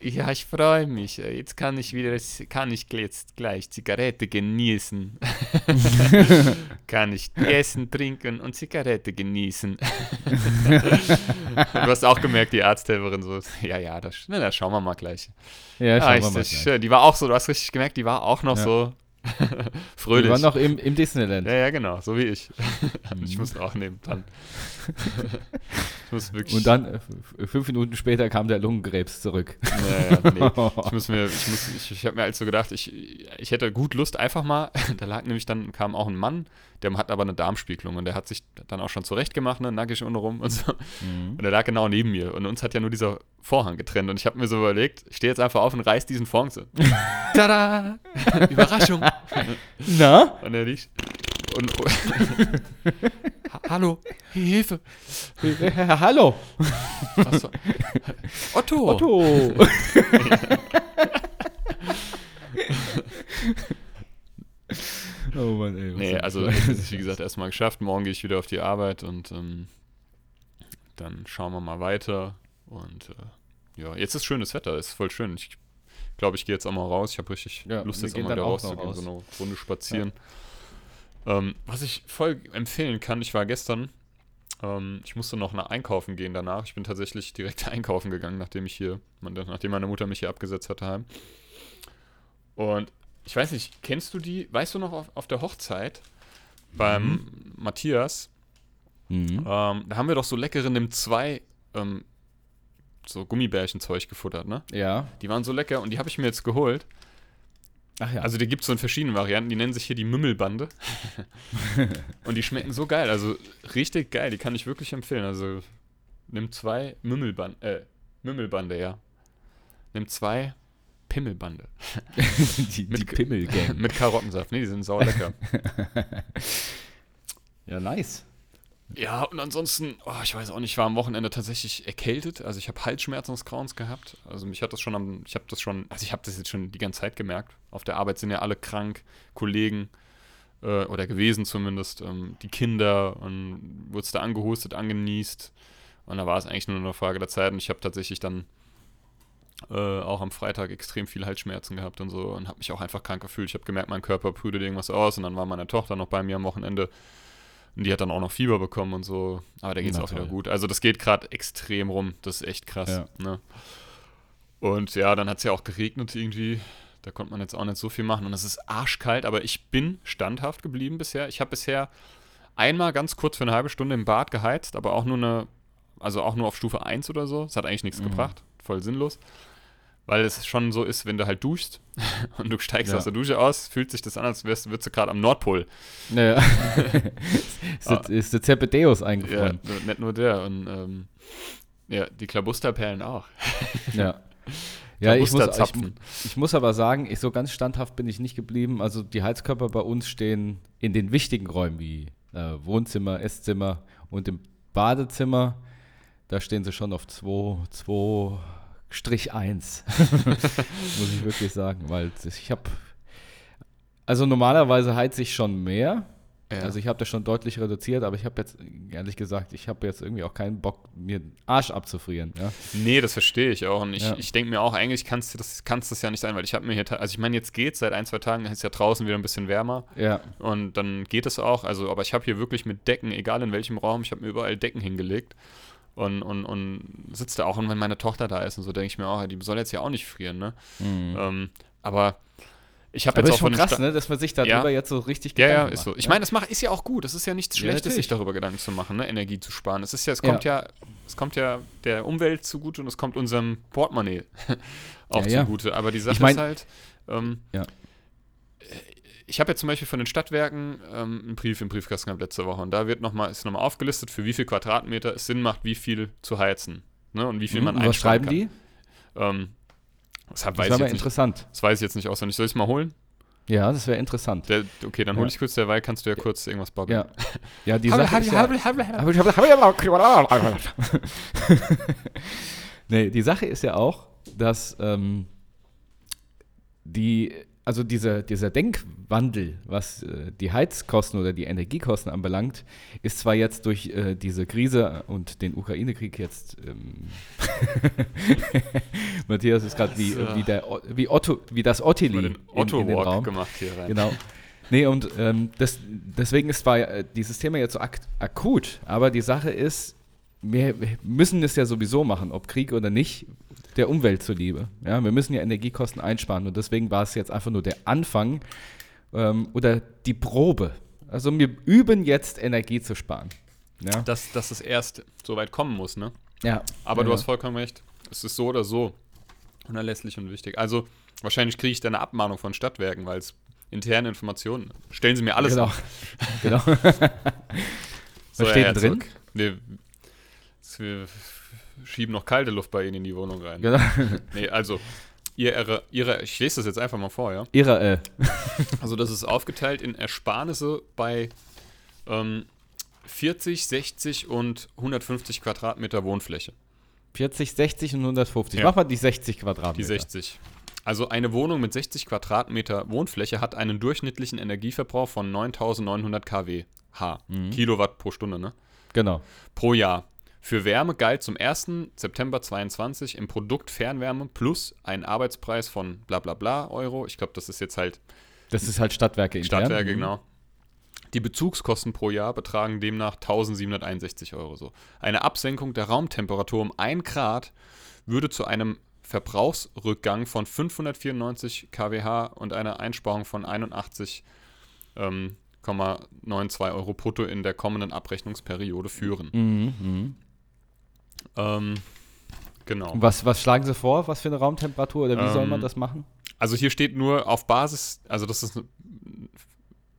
ja, ich freue mich. Jetzt kann ich wieder, kann ich jetzt gleich Zigarette genießen. kann ich essen, trinken und Zigarette genießen. du hast auch gemerkt, die Arzthelferin so, ja, ja, das, na, das schauen wir mal gleich. Ja, Ah, schauen ist wir mal gleich. schön. Die war auch so, du hast richtig gemerkt, die war auch noch Ja. so Wir fröhlich. waren noch im, im Disneyland. ja, ja, genau, so wie ich. ich Mhm. musste auch nehmen, dann. ich muss wirklich. Und dann, äh, fünf Minuten später, kam der Lungenkrebs zurück. Naja, nee. Ich muss mir, ich muss, ich, ich habe mir halt so gedacht, ich, ich hätte gut Lust einfach mal, da lag nämlich dann, kam auch ein Mann, der hat aber eine Darmspiegelung und der hat sich dann auch schon zurecht gemacht, ne, nackig unten rum und so. Mhm. Und er lag genau neben mir und uns hat ja nur dieser Vorhang getrennt und ich habe mir so überlegt, ich stehe jetzt einfach auf und reiß diesen Vorhang so. Tada! Überraschung! Na? Und er liegt und, Ha- Hallo, Hilfe! Hallo, Was? Otto! Otto. oh Mann, ey. Nee, also ist wie gesagt erstmal geschafft. Morgen gehe ich wieder auf die Arbeit und ähm, dann schauen wir mal weiter. Und äh, ja, jetzt ist schönes Wetter, ist voll schön. Ich glaube, ich gehe jetzt auch mal raus. Ich habe richtig Ja, Lust, jetzt auch mal wieder rauszugehen, so raus. eine Runde spazieren. Ähm, was ich voll empfehlen kann, ich war gestern, ähm, ich musste noch nach einkaufen gehen danach. Ich bin tatsächlich direkt einkaufen gegangen, nachdem ich hier, nachdem meine Mutter mich hier abgesetzt hatte heim. Und ich weiß nicht, kennst du die, weißt du noch auf, auf der Hochzeit beim Matthias, Mhm. ähm, da haben wir doch so leckere Nimm 2 ähm, so Gummibärchenzeug gefuttert, ne? Ja. Die waren so lecker und die habe ich mir jetzt geholt. Ach ja. Also die gibt es so in verschiedenen Varianten, die nennen sich hier die Mümmelbande. und die schmecken so geil, also richtig geil, die kann ich wirklich empfehlen. Also nimm zwei Mümmelbande, äh, Mümmelbande, ja. Nimm zwei Pimmelbande. die, die mit- Pimmel-Gang. Mit Karottensaft, ne, die sind sauer lecker. ja, nice. Ja, und ansonsten, oh, ich weiß auch nicht, ich war am Wochenende tatsächlich erkältet. Also ich habe Halsschmerzen des Grauens gehabt. Also mich hat das schon am, ich habe das schon, also ich habe das jetzt schon die ganze Zeit gemerkt. Auf der Arbeit sind ja alle krank, Kollegen äh, oder gewesen zumindest, ähm, die Kinder und wurde da angehustet, angenießt. Und da war es eigentlich nur eine Frage der Zeit. Und ich habe tatsächlich dann äh, auch am Freitag extrem viel Halsschmerzen gehabt und so und habe mich auch einfach krank gefühlt. Ich habe gemerkt, mein Körper brütet irgendwas aus und dann war meine Tochter noch bei mir am Wochenende und die hat dann auch noch Fieber bekommen und so. Aber da geht es auch wieder gut. Also das geht gerade extrem rum. Das ist echt krass. Ja. Ne? Und ja, dann hat es ja auch geregnet irgendwie. Da konnte man jetzt auch nicht so viel machen. Und es ist arschkalt, aber ich bin standhaft geblieben bisher. Ich habe bisher einmal ganz kurz für eine halbe Stunde im Bad geheizt, aber auch nur eine, also auch nur auf Stufe 1 oder so. Es hat eigentlich nichts Mhm. gebracht. Voll sinnlos. Weil es schon so ist, wenn du halt duschst und du steigst Ja. aus der Dusche aus, fühlt sich das an, als wärst, würdest du gerade am Nordpol. Naja. ist, der, ist der Zebedeus Ja, eingefroren. nur- nicht nur der. Und ähm, ja, die Klabusterperlen auch. Ja. Ja, ich muss, ich, ich muss aber sagen, ich, so ganz standhaft bin ich nicht geblieben. Also die Heizkörper bei uns stehen in den wichtigen Räumen wie äh, Wohnzimmer, Esszimmer und im Badezimmer, da stehen sie schon auf 2, 2 Strich 1. Muss ich wirklich sagen, weil ich habe, also normalerweise heize ich schon mehr. Ja. Also ich habe das schon deutlich reduziert, aber ich habe jetzt, ehrlich gesagt, ich habe jetzt irgendwie auch keinen Bock, mir den Arsch abzufrieren. Ja? Nee, das verstehe ich auch. Und ich, Ja. ich denke mir auch, eigentlich kannst du das, kannst das ja nicht sein, weil ich habe mir hier, also ich meine, jetzt geht's seit ein, zwei Tagen, ist ja draußen wieder ein bisschen wärmer ja. und dann geht es auch. Also, aber ich habe hier wirklich mit Decken, egal in welchem Raum, ich habe mir überall Decken hingelegt und, und, und sitze da auch. Und wenn meine Tochter da ist und so, denke ich mir auch, die soll jetzt ja auch nicht frieren, ne? Ähm, aber ich habe jetzt ist auch schon krass, Sta- ne, dass man sich darüber Ja. jetzt so richtig Ja, ja, Gedanken ist so. macht, Ich ne? meine, das macht, ist ja auch gut. Es ist ja nichts Ja, Schlechtes, sich darüber Gedanken zu machen, ne? Energie zu sparen. Es ist ja, es kommt ja, es kommt ja der Umwelt zugute und es kommt unserem Portemonnaie auch Ja, ja. zugute. Aber die Sache Ich mein- ist halt, ähm, Ja. Ich habe ja zum Beispiel von den Stadtwerken ähm, einen Brief im Briefkasten gehabt letzte Woche und da wird noch mal, ist nochmal aufgelistet, für wie viel Quadratmeter es Sinn macht, wie viel zu heizen. Ne? Und wie viel Mhm, man und was einsparen schreiben die? Ähm, das, Das weiß wäre jetzt nicht, interessant. das weiß ich jetzt nicht auswendig. Soll ich es mal holen? Ja, das wäre interessant. Der, okay, dann Ja. hole ich kurz derweil, kannst du ja kurz irgendwas babbeln. Ja, ja die Sache ist ja, nee, die Sache ist ja auch, dass ähm, die, also dieser, dieser Denkwandel, was äh, die Heizkosten oder die Energiekosten anbelangt, ist zwar jetzt durch äh, diese Krise und den Ukraine-Krieg jetzt ähm, Matthias ist gerade wie, Das, äh, wie, der, wie, Otto, wie das Ottili den in, in Raum. gemacht hier rein. Genau. Nee, und ähm, das, deswegen ist zwar äh, dieses Thema jetzt so ak akut, aber die Sache ist, wir müssen es ja sowieso machen, ob Krieg oder nicht, der Umwelt zuliebe. Ja, wir müssen ja Energiekosten einsparen und deswegen war es jetzt einfach nur der Anfang ähm, oder die Probe. Also wir üben jetzt Energie zu sparen. Ja, Dass, dass es erst so weit kommen muss, ne? ja. Aber ja, du hast vollkommen recht. Es ist so oder so unerlässlich und wichtig. Also, wahrscheinlich kriege ich da eine Abmahnung von Stadtwerken, weil es interne Informationen. Stellen Sie mir alles genau. genau. So, Was steht denn drin? Herzog. Nee, wir schieben noch kalte Luft bei Ihnen in die Wohnung rein. genau. Nee, also, ihre, ihre, ich lese das jetzt einfach mal vor, ja? Ihre, äh, Also das ist aufgeteilt in Ersparnisse bei ähm, 40, 60 und 150 Quadratmeter Wohnfläche. 40, 60 und 150. Ja. Mach mal die 60 Quadratmeter. Die 60. Also eine Wohnung mit 60 Quadratmeter Wohnfläche hat einen durchschnittlichen Energieverbrauch von 9900 kWh. Kilowatt pro Stunde, ne? Genau. Pro Jahr. Für Wärme galt zum 1. September 22 im Produkt Fernwärme plus ein Arbeitspreis von bla bla bla Euro. Ich glaube, das ist jetzt halt Das ist halt Stadtwerke intern. Stadtwerke, Mhm. genau. Die Bezugskosten pro Jahr betragen demnach 1761 Euro. So. Eine Absenkung der Raumtemperatur um 1 Grad würde zu einem Verbrauchsrückgang von 594 kWh und einer Einsparung von 81,92 ähm, 0,92 Euro brutto in der kommenden Abrechnungsperiode führen. Mhm, mhm. Ähm, genau. Was, was schlagen Sie vor? Was für eine Raumtemperatur oder wie soll Ähm, man das machen? Also hier steht nur auf Basis, also das ist,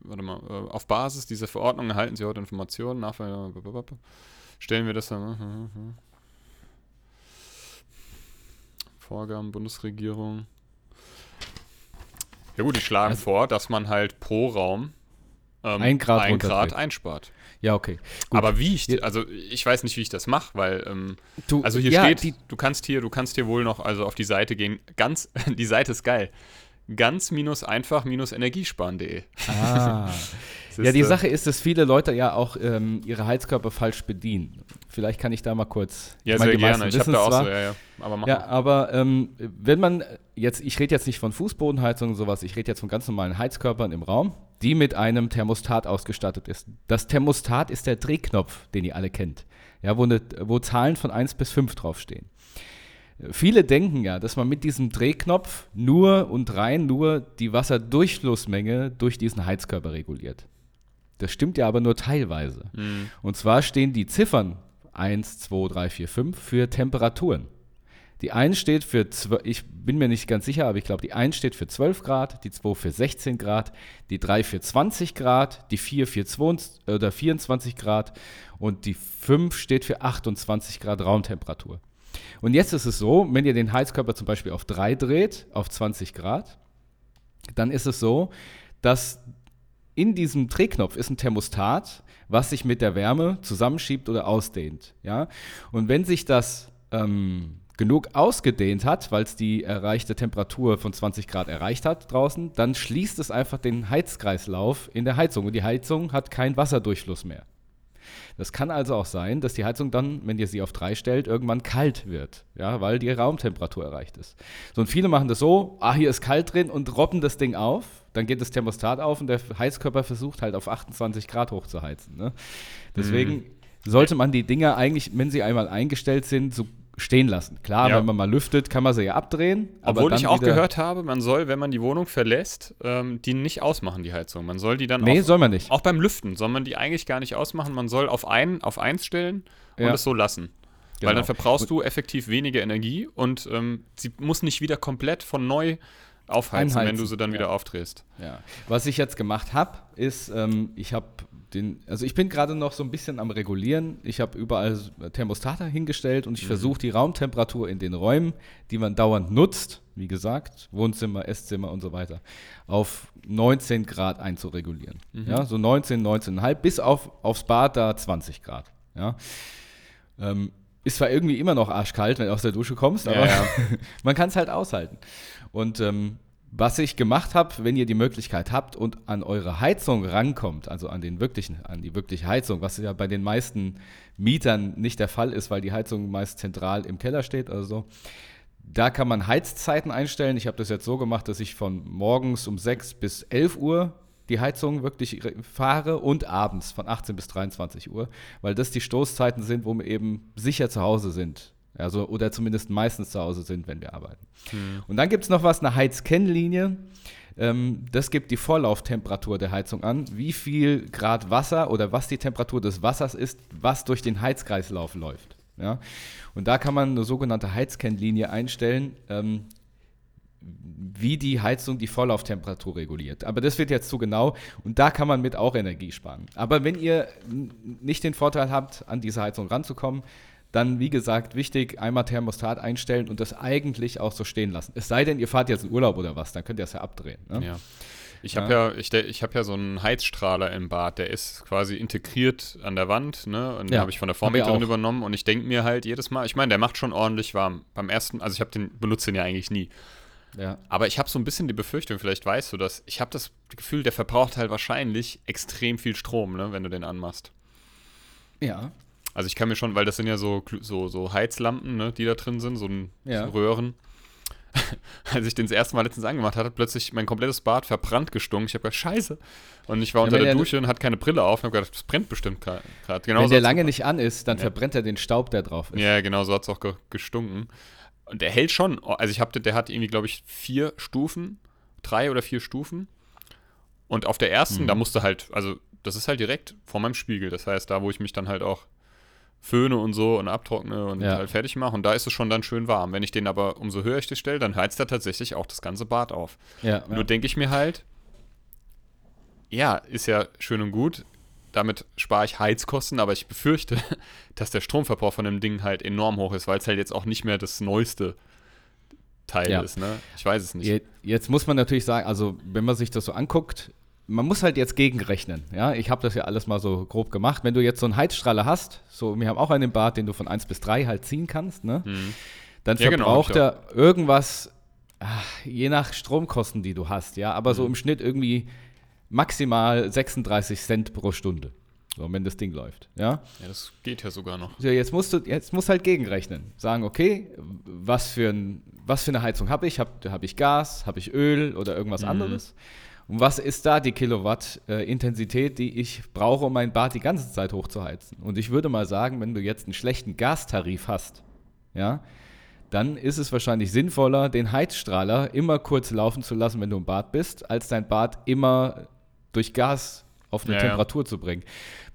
warte mal, äh, auf Basis dieser Verordnung erhalten Sie heute Informationen, nach, stellen wir das dann, Vorgaben Bundesregierung. Ja gut, die schlagen Also- vor, dass man halt pro Raum ähm, Ein Grad ein Grad einspart. Ja, okay. Gut. Aber wie ich, also ich weiß nicht, wie ich das mache, weil ähm, du, also hier ja, steht, Die, du kannst hier, du kannst hier wohl noch also auf die Seite gehen. Ganz, die Seite ist geil. Ganz minus einfach minus energiesparen.de. ah. Ja, die äh, Sache ist, dass viele Leute ja auch ähm, ihre Heizkörper falsch bedienen. Vielleicht kann ich da mal kurz. Ja, ich sehr gerne. Ich habe da auch zwar, so, ja, ja. Aber Ja, aber ähm, wenn man jetzt, ich rede jetzt nicht von Fußbodenheizung und sowas, ich rede jetzt von ganz normalen Heizkörpern im Raum, die mit einem Thermostat ausgestattet ist. Das Thermostat ist der Drehknopf, den ihr alle kennt, ja, wo, ne, wo Zahlen von 1 bis 5 draufstehen. Viele denken ja, dass man mit diesem Drehknopf nur und rein nur die Wasserdurchflussmenge durch diesen Heizkörper reguliert. Das stimmt ja aber nur teilweise. Mhm. Und zwar stehen die Ziffern 1, 2, 3, 4, 5 für Temperaturen. Die 1 steht für, 12, ich bin mir nicht ganz sicher, aber ich glaube, die 1 steht für 12 Grad, die 2 für 16 Grad, die 3 für 20 Grad, die 4 für 22, oder 24 Grad und die 5 steht für 28 Grad Raumtemperatur. Und jetzt ist es so, wenn ihr den Heizkörper zum Beispiel auf 3 dreht, auf 20 Grad, dann ist es so, dass in diesem Drehknopf ist ein Thermostat, was sich mit der Wärme zusammenschiebt oder ausdehnt. Ja? Und wenn sich das ähm, genug ausgedehnt hat, weil es die erreichte Temperatur von 20 Grad erreicht hat draußen, dann schließt es einfach den Heizkreislauf in der Heizung und die Heizung hat keinen Wasserdurchfluss mehr. Das kann also auch sein, dass die Heizung dann, wenn ihr sie auf 3 stellt, irgendwann kalt wird, ja, weil die Raumtemperatur erreicht ist. So, und viele machen das so, ah, hier ist kalt drin und robben das Ding auf, dann geht das Thermostat auf und der Heizkörper versucht halt auf 28 Grad hochzuheizen. Ne? Deswegen mhm. sollte man die Dinger eigentlich, wenn sie einmal eingestellt sind, so stehen lassen. Klar, ja. wenn man mal lüftet, kann man sie ja abdrehen. Obwohl ich auch gehört habe, man soll, wenn man die Wohnung verlässt, ähm, die nicht ausmachen, die Heizung. Man soll die dann nee, auch, soll man nicht. Auch beim Lüften soll man die eigentlich gar nicht ausmachen. Man soll auf, ein, auf eins stellen und ja. es so lassen. Genau. Weil dann verbrauchst du effektiv weniger Energie und ähm, sie muss nicht wieder komplett von neu aufheizen, Einheizen. wenn du sie dann ja. wieder aufdrehst. Ja. Was ich jetzt gemacht habe, ist, ähm, ich habe den, also ich bin gerade noch so ein bisschen am Regulieren. Ich habe überall Thermostate hingestellt und ich mhm. versuche die Raumtemperatur in den Räumen, die man dauernd nutzt, wie gesagt, Wohnzimmer, Esszimmer und so weiter, auf 19 Grad einzuregulieren. Mhm. Ja, so 19, 19,5 bis auf, aufs Bad da 20 Grad. Ja. Ähm, ist zwar irgendwie immer noch arschkalt, wenn du aus der Dusche kommst, aber ja, ja. man kann es halt aushalten. Und ähm, was ich gemacht habe, wenn ihr die Möglichkeit habt und an eure Heizung rankommt, also an den wirklichen, an die wirkliche Heizung, was ja bei den meisten Mietern nicht der Fall ist, weil die Heizung meist zentral im Keller steht oder so. Da kann man Heizzeiten einstellen. Ich habe das jetzt so gemacht, dass ich von morgens um 6 bis 11 Uhr die Heizung wirklich fahre und abends von 18 bis 23 Uhr, weil das die Stoßzeiten sind, wo wir eben sicher zu Hause sind. Also, oder zumindest meistens zu Hause sind, wenn wir arbeiten. Mhm. Und dann gibt es noch was, eine Heizkennlinie. Ähm, das gibt die Vorlauftemperatur der Heizung an, wie viel Grad Wasser oder was die Temperatur des Wassers ist, was durch den Heizkreislauf läuft. Ja? Und da kann man eine sogenannte Heizkennlinie einstellen, ähm, wie die Heizung die Vorlauftemperatur reguliert. Aber das wird jetzt zu genau und da kann man mit auch Energie sparen. Aber wenn ihr nicht den Vorteil habt, an diese Heizung ranzukommen, dann, wie gesagt, wichtig, einmal Thermostat einstellen und das eigentlich auch so stehen lassen. Es sei denn, ihr fahrt jetzt in Urlaub oder was, dann könnt ihr es ja abdrehen. Ne? Ja. Ich habe ja. ja, ich, ich hab ja so einen Heizstrahler im Bad, der ist quasi integriert an der Wand, ne? Und ja, den habe ich von der Vormieterin übernommen und ich denke mir halt jedes Mal, ich meine, der macht schon ordentlich warm. Beim ersten, also ich habe den, benutze den ja eigentlich nie. Ja. Aber ich habe so ein bisschen die Befürchtung, vielleicht weißt du das, ich habe das Gefühl, der verbraucht halt wahrscheinlich extrem viel Strom, ne, wenn du den anmachst. Ja. Also ich kann mir schon, weil das sind ja so, so, so Heizlampen, ne, die da drin sind, so, ein, ja. so Röhren. Als ich den das erste Mal letztens angemacht hatte, hat plötzlich mein komplettes Bad verbrannt gestunken. Ich habe gedacht, scheiße. Und ich war ja, unter der Dusche und hatte keine Brille auf und habe gedacht, das brennt bestimmt gerade. Genau wenn der lange nicht an ist, dann ja. verbrennt er den Staub, der drauf ist. Ja, genau, so hat es auch ge gestunken. Und der hält schon, also ich habe, der hat irgendwie, glaube ich, vier Stufen, drei oder vier Stufen. Und auf der ersten, mhm. da musste halt, also das ist halt direkt vor meinem Spiegel. Das heißt, da, wo ich mich dann halt auch föhne und so und abtrockne und ja. halt fertig mache. Und da ist es schon dann schön warm. Wenn ich den aber, umso höher ich das stelle, dann heizt er tatsächlich auch das ganze Bad auf. Ja, Nur ja. denke ich mir halt, ja, ist ja schön und gut. Damit spare ich Heizkosten, aber ich befürchte, dass der Stromverbrauch von dem Ding halt enorm hoch ist, weil es halt jetzt auch nicht mehr das neueste Teil ist. Ne? Ich weiß es nicht. Jetzt muss man natürlich sagen, also wenn man sich das so anguckt, man muss halt jetzt gegenrechnen. Ja? Ich habe das ja alles mal so grob gemacht. Wenn du jetzt so einen Heizstrahler hast, so wir haben auch einen Bad, den du von 1 bis 3 halt ziehen kannst, ne? Mhm. dann ja, genau, verbraucht genau, er irgendwas, ach, je nach Stromkosten, die du hast, ja, aber mhm. so im Schnitt irgendwie maximal 36 Cent pro Stunde. So, wenn das Ding läuft. Ja? ja, das geht ja sogar noch. So, jetzt musst du, jetzt musst halt gegenrechnen. Sagen, okay, was für, ein, was für eine Heizung habe ich? Habe hab ich Gas, habe ich Öl oder irgendwas mhm. anderes? Und was ist da die Kilowatt-Intensität, äh, die ich brauche, um mein Bad die ganze Zeit hochzuheizen? Und ich würde mal sagen, wenn du jetzt einen schlechten Gastarif hast, ja, dann ist es wahrscheinlich sinnvoller, den Heizstrahler immer kurz laufen zu lassen, wenn du im Bad bist, als dein Bad immer durch Gas auf eine ja, Temperatur ja. zu bringen.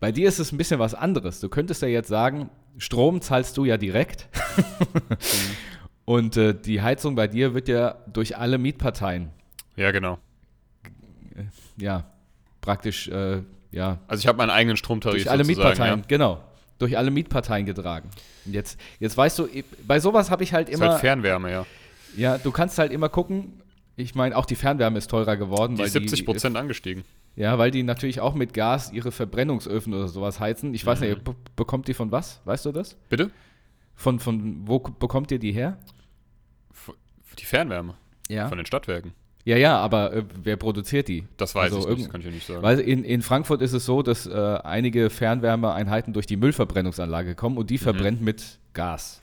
Bei dir ist es ein bisschen was anderes. Du könntest ja jetzt sagen, Strom zahlst du ja direkt. mhm. Und äh, die Heizung bei dir wird ja durch alle Mietparteien ja, genau ja, praktisch, äh, ja. Also ich habe meinen eigenen Stromtarif. Durch alle Mietparteien, ja. genau. Durch alle Mietparteien getragen. Und jetzt, jetzt weißt du, bei sowas habe ich halt immer. Ist halt Fernwärme, ja. Ja, du kannst halt immer gucken. Ich meine, auch die Fernwärme ist teurer geworden. Die ist 70 Prozent angestiegen. Ja, weil die natürlich auch mit Gas ihre Verbrennungsöfen oder sowas heizen. Ich weiß Mhm. nicht, be bekommt die von was? Weißt du das? Bitte? Von, von wo bekommt ihr die her? Die Fernwärme Ja. von den Stadtwerken. Ja, ja, aber äh, wer produziert die? Das weiß Also ich nicht, das kann ich ja nicht sagen. Weil in, in Frankfurt ist es so, dass äh, einige Fernwärmeeinheiten durch die Müllverbrennungsanlage kommen und die verbrennt mit Gas.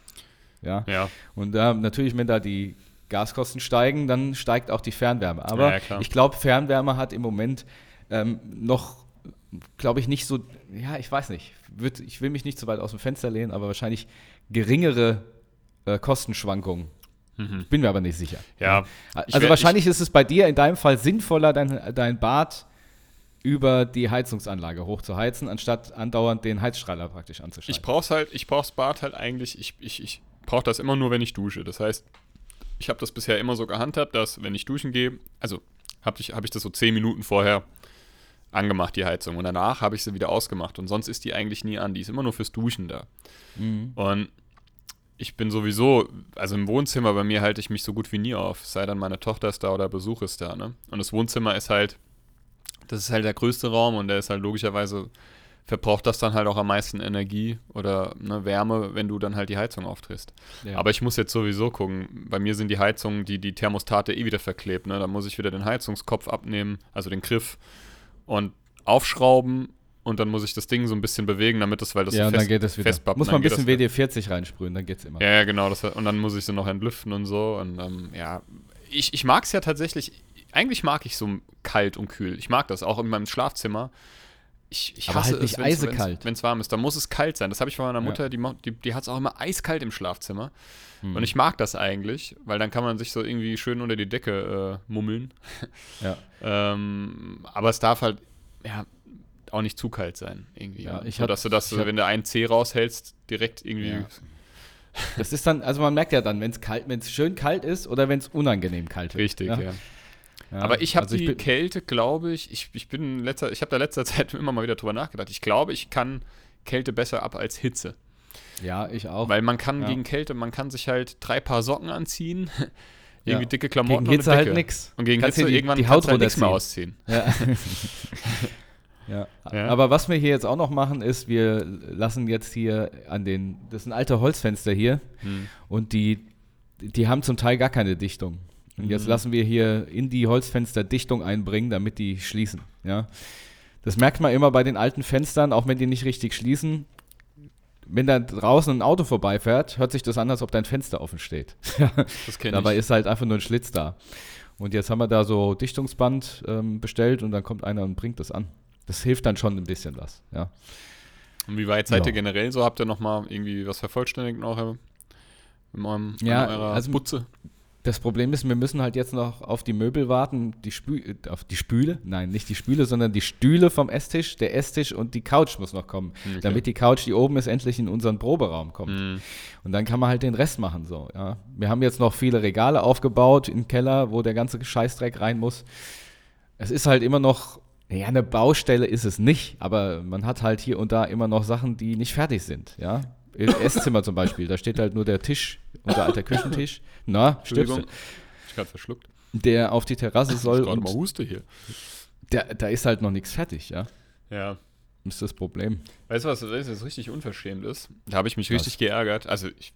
Ja. ja, Und da natürlich, wenn da die Gaskosten steigen, dann steigt auch die Fernwärme. Aber Ja, ich glaube, Fernwärme hat im Moment ähm, noch, glaube ich, nicht so, ja, ich weiß nicht, wird, ich will mich nicht zu weit aus dem Fenster lehnen, aber wahrscheinlich geringere äh, Kostenschwankungen. Mhm. Bin mir aber nicht sicher. ja. Also wär- wahrscheinlich ist es bei dir in deinem Fall sinnvoller, dein, dein Bad über die Heizungsanlage hochzuheizen, anstatt andauernd den Heizstrahler praktisch Ich anzuschalten. brauch's halt, ich brauch's Bad halt eigentlich, ich, ich, ich brauche das immer nur, wenn ich dusche. Das heißt, ich habe das bisher immer so gehandhabt, dass wenn ich duschen gehe, also habe ich, hab ich das so 10 Minuten vorher angemacht, die Heizung. Und danach habe ich sie wieder ausgemacht. Und sonst ist die eigentlich nie an. Die ist immer nur fürs Duschen da. Mhm. Und ich bin sowieso, also im Wohnzimmer bei mir halte ich mich so gut wie nie auf. Sei denn, meine Tochter ist da oder Besuch ist da. Ne? Und das Wohnzimmer ist halt, das ist halt der größte Raum und der ist halt logischerweise, verbraucht das dann halt auch am meisten Energie oder ne, Wärme, wenn du dann halt die Heizung aufdrehst. Ja. Aber ich muss jetzt sowieso gucken, bei mir sind die Heizungen, die, die Thermostate eh wieder verklebt. Ne? Da muss ich wieder den Heizungskopf abnehmen, also den Griff und aufschrauben und dann muss ich das Ding so ein bisschen bewegen, damit das, weil das ja, so und dann fest, geht es wieder. Muss man ein das bisschen wieder. WD-40 reinsprühen, dann geht's immer. Ja, ja, genau. Das, und dann muss ich sie noch entlüften und so. Und ähm, ja, ich, ich mag es ja tatsächlich. Eigentlich mag ich so kalt und kühl. Ich mag das auch in meinem Schlafzimmer. Ich, ich hasse halt nicht es, wenn's- eisekalt. Wenn es warm ist, dann muss es kalt sein. Das habe ich von meiner Ja. Mutter, die, mo- die, die hat es auch immer eiskalt im Schlafzimmer. Hm. Und ich mag das eigentlich, weil dann kann man sich so irgendwie schön unter die Decke äh, mummeln. Ja. Ähm, aber es darf halt, ja, auch nicht zu kalt sein, irgendwie. Ja, Ja, ich so, hab- dass du das, ich wenn du einen C raushältst, direkt irgendwie. Ja. Das ist dann, also man merkt ja dann, wenn es kalt, wenn es schön kalt ist oder wenn es unangenehm kalt wird. Richtig, ja. ja. Ja, Aber ich habe also die bin- Kälte, glaube ich, ich, ich bin in letzter, ich habe da letzter Zeit immer mal wieder drüber nachgedacht. Ich glaube, ich kann Kälte besser ab als Hitze. Ja, ich auch. Weil man kann Ja. gegen Kälte, man kann sich halt drei Paar Socken anziehen, Ja. irgendwie dicke Klamotten Gegen Hitze und eine halt nix. Und gegen Kannst Hitze die- irgendwann die kannst Haut halt nichts mehr runterziehen. ausziehen. Ja. Ja. Ja. Aber was wir hier jetzt auch noch machen, ist, wir lassen jetzt hier an den, das sind alte Holzfenster hier Hm. und die, die haben zum Teil gar keine Dichtung. Und jetzt Mhm. lassen wir hier in die Holzfenster Dichtung einbringen, damit die schließen. Ja. Das merkt man immer bei den alten Fenstern, auch wenn die nicht richtig schließen. Wenn da draußen ein Auto vorbeifährt, hört sich das an, als ob dein Fenster offen steht. Das kenne Dabei ich. ist halt einfach nur ein Schlitz da. Und jetzt haben wir da so Dichtungsband ähm, bestellt und dann kommt einer und bringt das an. Das hilft dann schon ein bisschen was, ja. Und wie weit seid Ja. ihr generell so? Habt ihr noch mal irgendwie was vervollständigt eurem, in eurem Ja, in eurer also- Butze? Das Problem ist, wir müssen halt jetzt noch auf die Möbel warten, die Spü äh, auf die Spüle, nein, nicht die Spüle, sondern die Stühle vom Esstisch, der Esstisch und die Couch muss noch kommen, Okay. damit die Couch, die oben ist, endlich in unseren Proberaum kommt. Hm. Und dann kann man halt den Rest machen so, ja. Wir haben jetzt noch viele Regale aufgebaut im Keller, wo der ganze Scheißdreck rein muss. Es ist halt immer noch, ja, eine Baustelle ist es nicht, aber man hat halt hier und da immer noch Sachen, die nicht fertig sind, ja. Im Esszimmer zum Beispiel, da steht halt nur der Tisch, unser alter Küchentisch. Na, Entschuldigung. Ich gerade verschluckt. Der auf die Terrasse Ich soll mal und Huste hier. der, da ist halt noch nichts fertig, ja. Ja. Das ist das Problem. Weißt du, was jetzt richtig unverschämt ist? Da habe ich mich Was? richtig geärgert. Also, ich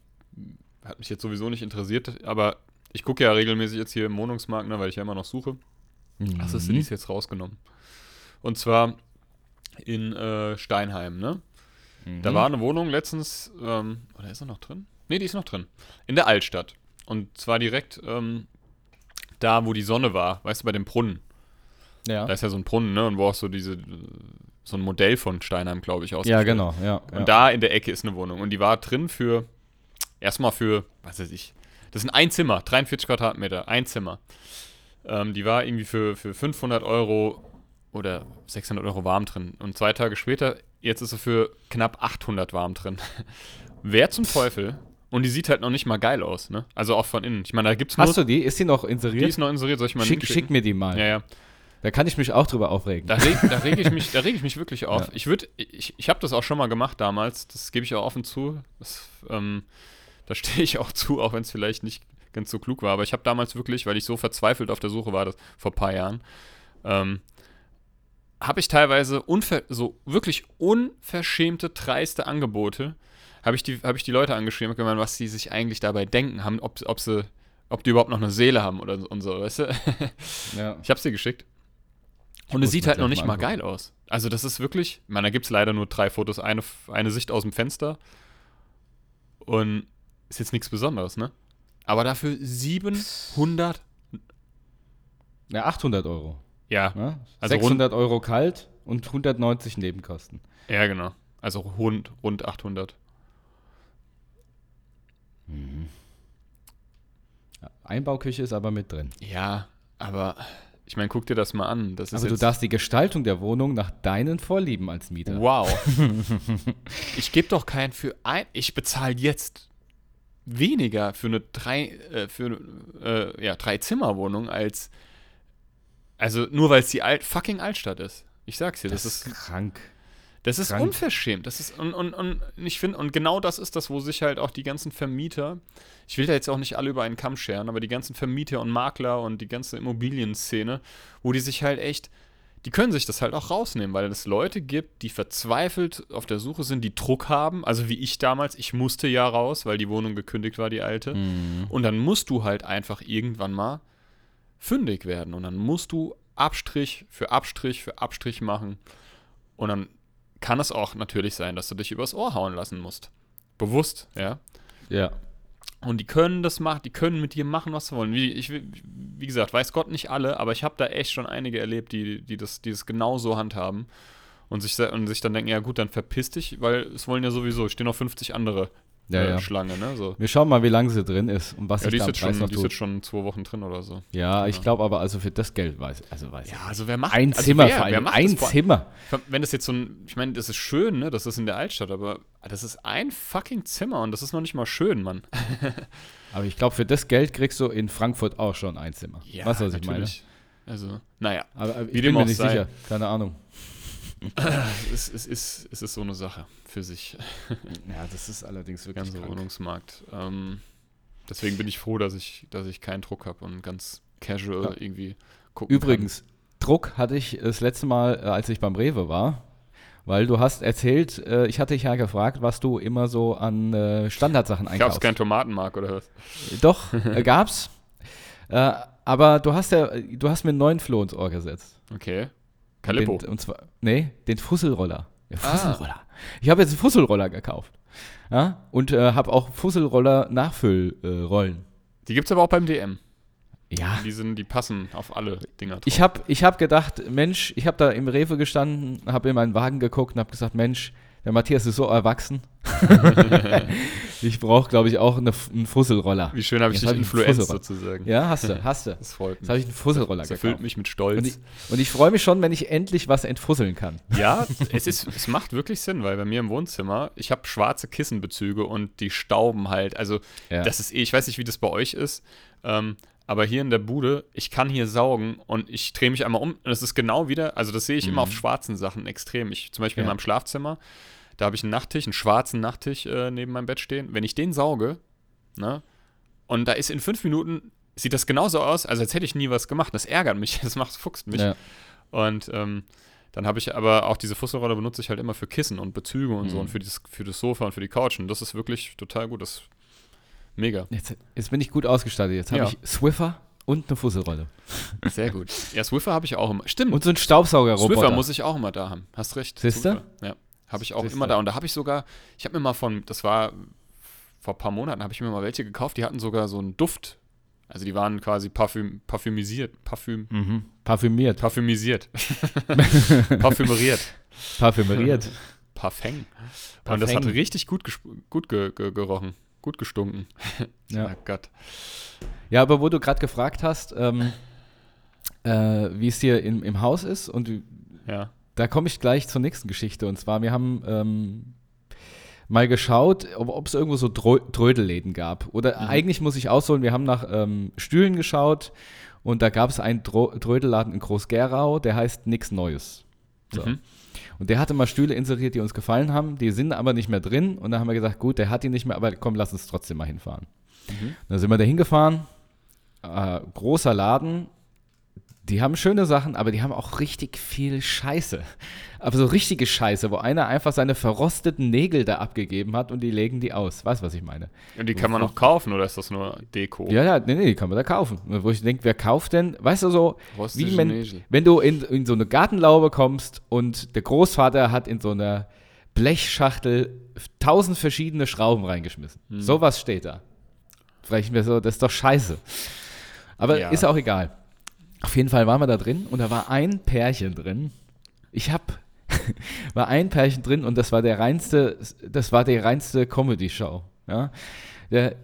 hat mich jetzt sowieso nicht interessiert, aber ich gucke ja regelmäßig jetzt hier im Wohnungsmarkt, ne, weil ich ja immer noch suche. Ach, das ist jetzt rausgenommen. Und zwar in äh, Steinheim, ne? Da Mhm. war eine Wohnung letztens, ähm, oder ist er noch drin? Ne, die ist noch drin. In der Altstadt. Und zwar direkt ähm, da, wo die Sonne war, weißt du, bei dem Brunnen. Ja, Da ist ja so ein Brunnen, ne? Und wo auch so diese, so ein Modell von Steinheim, glaube ich, ja ausgestellt genau, ja. und ja. da in der Ecke ist eine Wohnung. Und die war drin für, erstmal für, was weiß ich, das sind ein Zimmer, 43 Quadratmeter, ein Zimmer. Ähm, die war irgendwie für, für 500 Euro oder 600 Euro warm drin. Und zwei Tage später, jetzt ist sie für knapp 800 warm drin. Wer zum Teufel? Und die sieht halt noch nicht mal geil aus, ne? Also auch von innen. Ich meine, da gibt's nur, Hast du die? Ist die noch die inseriert? ist noch inseriert, soll ich mal Schick, schick mir die mal. Ja, ja. Da kann ich mich auch drüber aufregen. Da reg, da reg ich mich, da reg ich mich wirklich auf. Ja. Ich würde, ich, ich habe das auch schon mal gemacht damals. Das gebe ich auch offen zu. Das, ähm, da stehe ich auch zu, auch wenn es vielleicht nicht ganz so klug war. Aber ich habe damals wirklich, weil ich so verzweifelt auf der Suche war, das vor ein paar Jahren, ähm, habe ich teilweise so wirklich unverschämte, dreiste Angebote. Habe ich, die, hab ich die Leute angeschrieben gemeint, was sie sich eigentlich dabei denken haben, ob, ob, sie, ob die überhaupt noch eine Seele haben oder so, und so, weißt du? Ja. Ich habe sie geschickt. Und es sieht halt noch nicht mal mal geil aus. Also das ist wirklich, ich meine, da gibt es leider nur drei Fotos, eine, eine Sicht aus dem Fenster und ist jetzt nichts Besonderes, ne? Aber dafür 700, Ja, 800 Euro. Ja, Ne? Also 600 Euro kalt und 190 Nebenkosten. ja genau. Also rund, rund 800. Ja, Einbauküche ist aber mit drin. Ja, aber ich meine, guck dir das mal an. Das Aber du darfst die Gestaltung der Wohnung nach deinen Vorlieben als Mieter. Wow. ich gebe doch keinen für ein. Ich bezahle jetzt weniger für eine drei, äh, für äh, ja, drei Zimmerwohnung als also nur weil es die Alt, fucking Altstadt ist. Ich sag's dir, das, ist krank. das ist krank. unverschämt. Das ist und, und, und ich finde und genau das ist das, wo sich halt auch die ganzen Vermieter, ich will da jetzt auch nicht alle über einen Kamm scheren, aber die ganzen Vermieter und Makler und die ganze Immobilienszene, wo die sich halt echt die können sich das halt auch rausnehmen, weil es Leute gibt, die verzweifelt auf der Suche sind, die Druck haben, also wie ich damals, ich musste ja raus, weil die Wohnung gekündigt war, die alte. Mhm. Und dann musst du halt einfach irgendwann mal fündig werden und dann musst du Abstrich für Abstrich für Abstrich machen und dann kann es auch natürlich sein, dass du dich übers Ohr hauen lassen musst. Bewusst, ja. Ja. Und die können das machen, die können mit dir machen, was sie wollen. Wie, ich, wie gesagt, weiß Gott nicht alle, aber ich habe da echt schon einige erlebt, die, die, das, die das genau so handhaben und sich, und sich dann denken, ja gut, dann verpiss dich, weil es wollen ja sowieso, stehen noch 50 andere Ja, äh, ja. Schlange, ne? So. Wir schauen mal, wie lange sie drin ist und was Ja, ist, da am jetzt Preis schon, noch die ist jetzt schon zwei Wochen drin oder so. Ja, ich Ja. glaube aber, also für das Geld weiß also weiß Ja, ich. also wer macht Ein also Zimmer wer, vor allem. macht Ein Zimmer. Wenn das jetzt so ein, ich meine, das ist schön, ne? Das ist in der Altstadt, aber das ist ein fucking Zimmer und das ist noch nicht mal schön, Mann. Aber ich glaube, für das Geld kriegst du in Frankfurt auch schon ein Zimmer. weißt du, was ich meine? Also, naja, Aber Wie ich bin mir auch nicht sei. sicher. Keine Ahnung. es, es, ist, es ist so eine Sache für sich, Ja, das ist allerdings wirklich ganze krank. Wohnungsmarkt. Ähm, deswegen bin ich froh, dass ich, dass ich keinen Druck habe und ganz casual Ja. irgendwie gucken Übrigens, Druck hatte ich das letzte Mal, äh, als ich beim Rewe war, weil du hast erzählt, äh, ich hatte dich ja gefragt, was du immer so an äh, Standardsachen kann. Gab es einkaufst. keinen Tomatenmark oder was? Doch, gab's. Äh, aber du hast ja, du hast mir einen neuen Floh ins Ohr gesetzt. Okay. Calippo. Den, und zwar, nee, den Fusselroller. Ah. Fusselroller. Ich habe jetzt einen Fusselroller gekauft. Ja, und äh, habe auch Fusselroller-Nachfüllrollen. Die gibt es aber auch beim DM. ja. Die, sind, die passen auf alle Dinger drauf. Ich habe ich hab gedacht, Mensch, ich habe da im Rewe gestanden, habe in meinen Wagen geguckt und habe gesagt, Mensch, der Matthias ist so erwachsen. ich brauche, glaube ich, auch eine, einen Fusselroller. Wie schön habe ich Jetzt dich ich influenzt sozusagen. Ja, hast du, hast du. Das freut Jetzt habe mich. ich einen Fusselroller Das erfüllt gekauft. mich mit Und Stolz. ich, und ich freue mich schon, wenn ich endlich was entfusseln kann. Ja, es, ist, es macht wirklich Sinn, weil bei mir im Wohnzimmer, ich habe schwarze Kissenbezüge und die stauben halt. Also, Ja. das ist eh, ich weiß nicht, wie das bei euch ist, ähm, aber hier in der Bude, ich kann hier saugen und ich drehe mich einmal um und es ist genau wieder, also das sehe ich immer auf schwarzen Sachen extrem. Ich, zum Beispiel in Mhm. Ja. meinem Schlafzimmer, da habe ich einen Nachttisch, einen schwarzen Nachttisch äh, neben meinem Bett stehen. Wenn ich den sauge, ne, und da ist in fünf Minuten, sieht das genauso aus, als hätte ich nie was gemacht. Das ärgert mich, das macht, fuchst mich. Ja. Und ähm, dann habe ich aber auch diese Fusselrolle benutze ich halt immer für Kissen und Bezüge und so Mhm. und für, dieses, für das Sofa und für die Couch. Und das ist wirklich total gut. Das mega. Jetzt, jetzt bin ich gut ausgestattet. Jetzt habe Ja. ich Swiffer und eine Fusselrolle. Sehr gut. Ja, Swiffer habe ich auch immer. Stimmt. Und so einen Staubsaugerroboter. Swiffer muss ich auch immer da haben. Hast recht. Siehste? Swiffer. Ja. Habe ich auch Siehste. immer da. Und da habe ich sogar, ich habe mir mal von, das war vor ein paar Monaten, habe ich mir mal welche gekauft, die hatten sogar so einen Duft. Also die waren quasi parfüm, parfümisiert. Parfüm, Mhm. Parfümiert. parfümisiert. Parfümeriert. Parfümeriert. Parfum. Und das hat richtig gut, gut ge ge gerochen. Gut gestunken. ja. Oh Gott. ja, aber wo du gerade gefragt hast, ähm, äh, wie es hier im, im Haus ist und Ja. da komme ich gleich zur nächsten Geschichte. Und zwar, wir haben ähm, mal geschaut, ob es irgendwo so Drö Trödelläden gab. Oder Mhm. eigentlich muss ich ausholen, wir haben nach ähm, Stühlen geschaut und da gab es einen Dro Trödelladen in Groß-Gerau, der heißt Nix Neues. So. Mhm. Und der hatte mal Stühle inseriert, die uns gefallen haben, die sind aber nicht mehr drin. Und dann haben wir gesagt, gut, der hat die nicht mehr, aber komm, lass uns trotzdem mal hinfahren. Mhm. Dann sind wir da hingefahren, äh, großer Laden, Die haben schöne Sachen, aber die haben auch richtig viel Scheiße. Aber so richtige Scheiße, wo einer einfach seine verrosteten Nägel da abgegeben hat und die legen die aus. Weißt du, was ich meine? Und die kann man noch kaufen oder ist das nur Deko? Ja, ja, nee, nee, die kann man da kaufen. Wo ich denke, wer kauft denn? Weißt du so, Rostige wie wenn, wenn du in, in so eine Gartenlaube kommst und der Großvater hat in so einer Blechschachtel tausend verschiedene Schrauben reingeschmissen. Hm. Sowas steht da. Vielleicht mir so, das ist doch scheiße. Aber Ja. ist auch egal. Auf jeden Fall waren wir da drin und da war ein Pärchen drin. Ich hab, war ein Pärchen drin und das war der reinste, das war die reinste Comedy-Show. Ja? Der,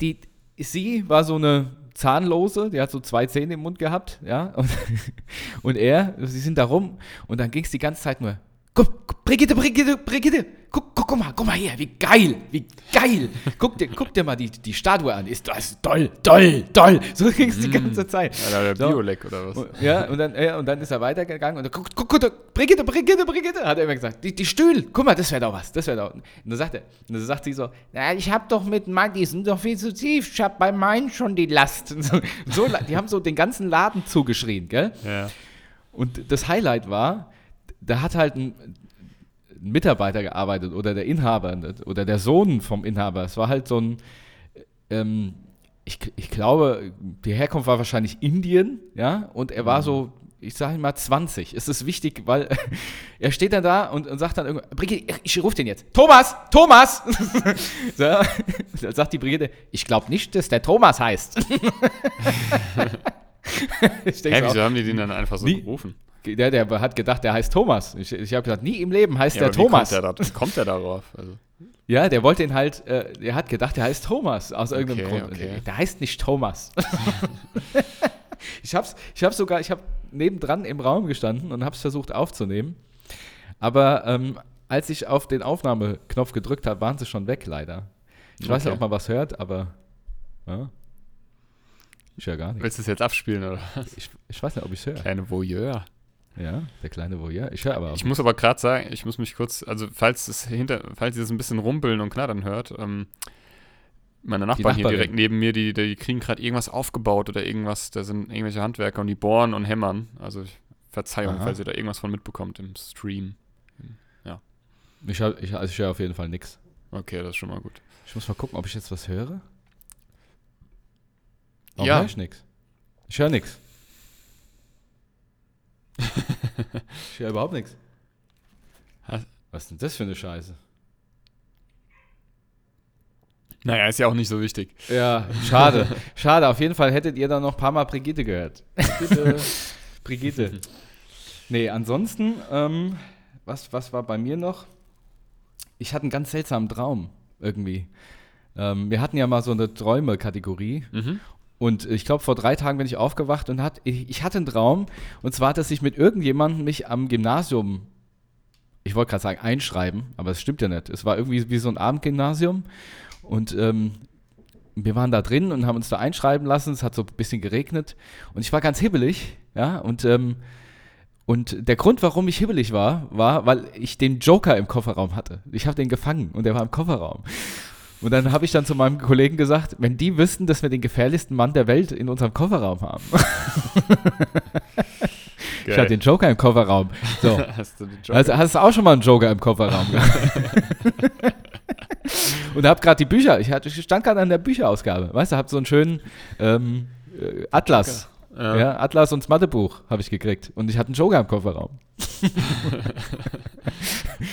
die, sie war so eine Zahnlose, die hat so zwei Zähne im Mund gehabt, ja, und, und er, sie sind da rum und dann ging es die ganze Zeit nur, guck, Brigitte, Brigitte, Brigitte, guck, guck, guck mal, guck mal hier, wie geil, wie geil, guck dir, guck dir mal die, die Statue an, ist das toll, toll, toll, so ging es die ganze Zeit. Oder der So. Biolek oder was? Und- Ja, und dann, ja, und dann ist er weitergegangen und guck, guck, guck, Brigitte, Brigitte, Brigitte, hat er immer gesagt. Die, die Stühle, guck mal, das wäre doch was, das wäre doch. Und dann sagt er, und dann sagt sie so, na, ich hab doch mit meinen, die sind doch viel zu tief, ich hab bei meinen schon die Last. Und so, so, die haben so den ganzen Laden zugeschrien, gell? Ja. Und das Highlight war, da hat halt ein Mitarbeiter gearbeitet oder der Inhaber oder der Sohn vom Inhaber. Es war halt so ein, ähm, ich, ich glaube, die Herkunft war wahrscheinlich Indien, ja, und er war so, ich sage mal 20. Es ist wichtig, weil er steht dann da und, und sagt dann irgendwann, Brigitte, ich rufe den jetzt. Thomas, Thomas! so, dann sagt die Brigitte, ich glaube nicht, dass der Thomas heißt. ich Hä, so, wieso haben die den dann einfach so Nie- gerufen? Der, der hat gedacht, der heißt Thomas. Ich, ich habe gesagt, nie im Leben heißt der aber wie Thomas. Kommt der, da, kommt der darauf? Also, Ja, der wollte ihn halt, äh, er hat gedacht, der heißt Thomas aus irgendeinem Okay, Grund. okay. Der heißt nicht Thomas. ich hab's, ich hab sogar, ich habe nebendran im Raum gestanden und hab's versucht aufzunehmen. Aber ähm, als ich auf den Aufnahmeknopf gedrückt habe, waren sie schon weg, leider. Ich weiß nicht, Okay. ob man was hört, aber ja. ich höre gar nichts. willst du es jetzt abspielen oder? Ich, ich weiß nicht, ob ich es höre. Kleine Voyeur. Ja, der kleine Voyeur. Ich höre aber auch. Ich muss aber gerade sagen, ich muss mich kurz, also falls es hinter, falls ihr das ein bisschen rumpeln und knattern hört, ähm, meine Nachbarn hier direkt neben mir, die, die kriegen gerade irgendwas aufgebaut oder irgendwas, da sind irgendwelche Handwerker und die bohren und hämmern. Also ich, Verzeihung, Aha. falls ihr da irgendwas von mitbekommt im Stream. Ich, hör- ich, also ich höre auf jeden Fall nichts. Okay, das ist schon mal gut. Ich muss mal gucken, ob ich jetzt was höre. Warum Ja. höre ich nichts? Ich höre nichts. Ich höre überhaupt nichts. Was ist denn das für eine Scheiße? Naja, ist ja auch nicht so wichtig. Ja, schade. schade. Auf jeden Fall hättet ihr dann noch ein paar Mal Brigitte gehört. Brigitte. Brigitte. Nee, ansonsten, ähm, was, was war bei mir noch? Ich hatte einen ganz seltsamen Traum irgendwie. Ähm, wir hatten ja mal so eine Träume-Kategorie Mhm. Und ich glaube, vor drei Tagen bin ich aufgewacht und hat, ich, hatte einen Traum. Und zwar, dass ich mit irgendjemandem mich am Gymnasium, ich wollte gerade sagen, einschreiben, aber es stimmt ja nicht. Es war irgendwie wie so ein Abendgymnasium. Und ähm, wir waren da drin und haben uns da einschreiben lassen. Es hat so ein bisschen geregnet. Und ich war ganz hibbelig, ja. Und, ähm, und der Grund, warum ich hibbelig war, war, weil ich den Joker im Kofferraum hatte. Ich habe den gefangen und der war im Kofferraum. Und dann habe ich dann zu meinem Kollegen gesagt, wenn die wüssten, dass wir den gefährlichsten Mann der Welt in unserem Kofferraum haben. Ich hatte den Joker im Kofferraum. So. Hast du den Joker? Also hast du auch schon mal einen Joker im Kofferraum gehabt? Und hab gerade die Bücher, ich, hatte, ich stand gerade an der Bücherausgabe, weißt du, hab so einen schönen ähm, äh, Atlas. Ja. Ja. Atlas und das Mathebuch habe ich gekriegt. Und ich hatte einen Joker im Kofferraum.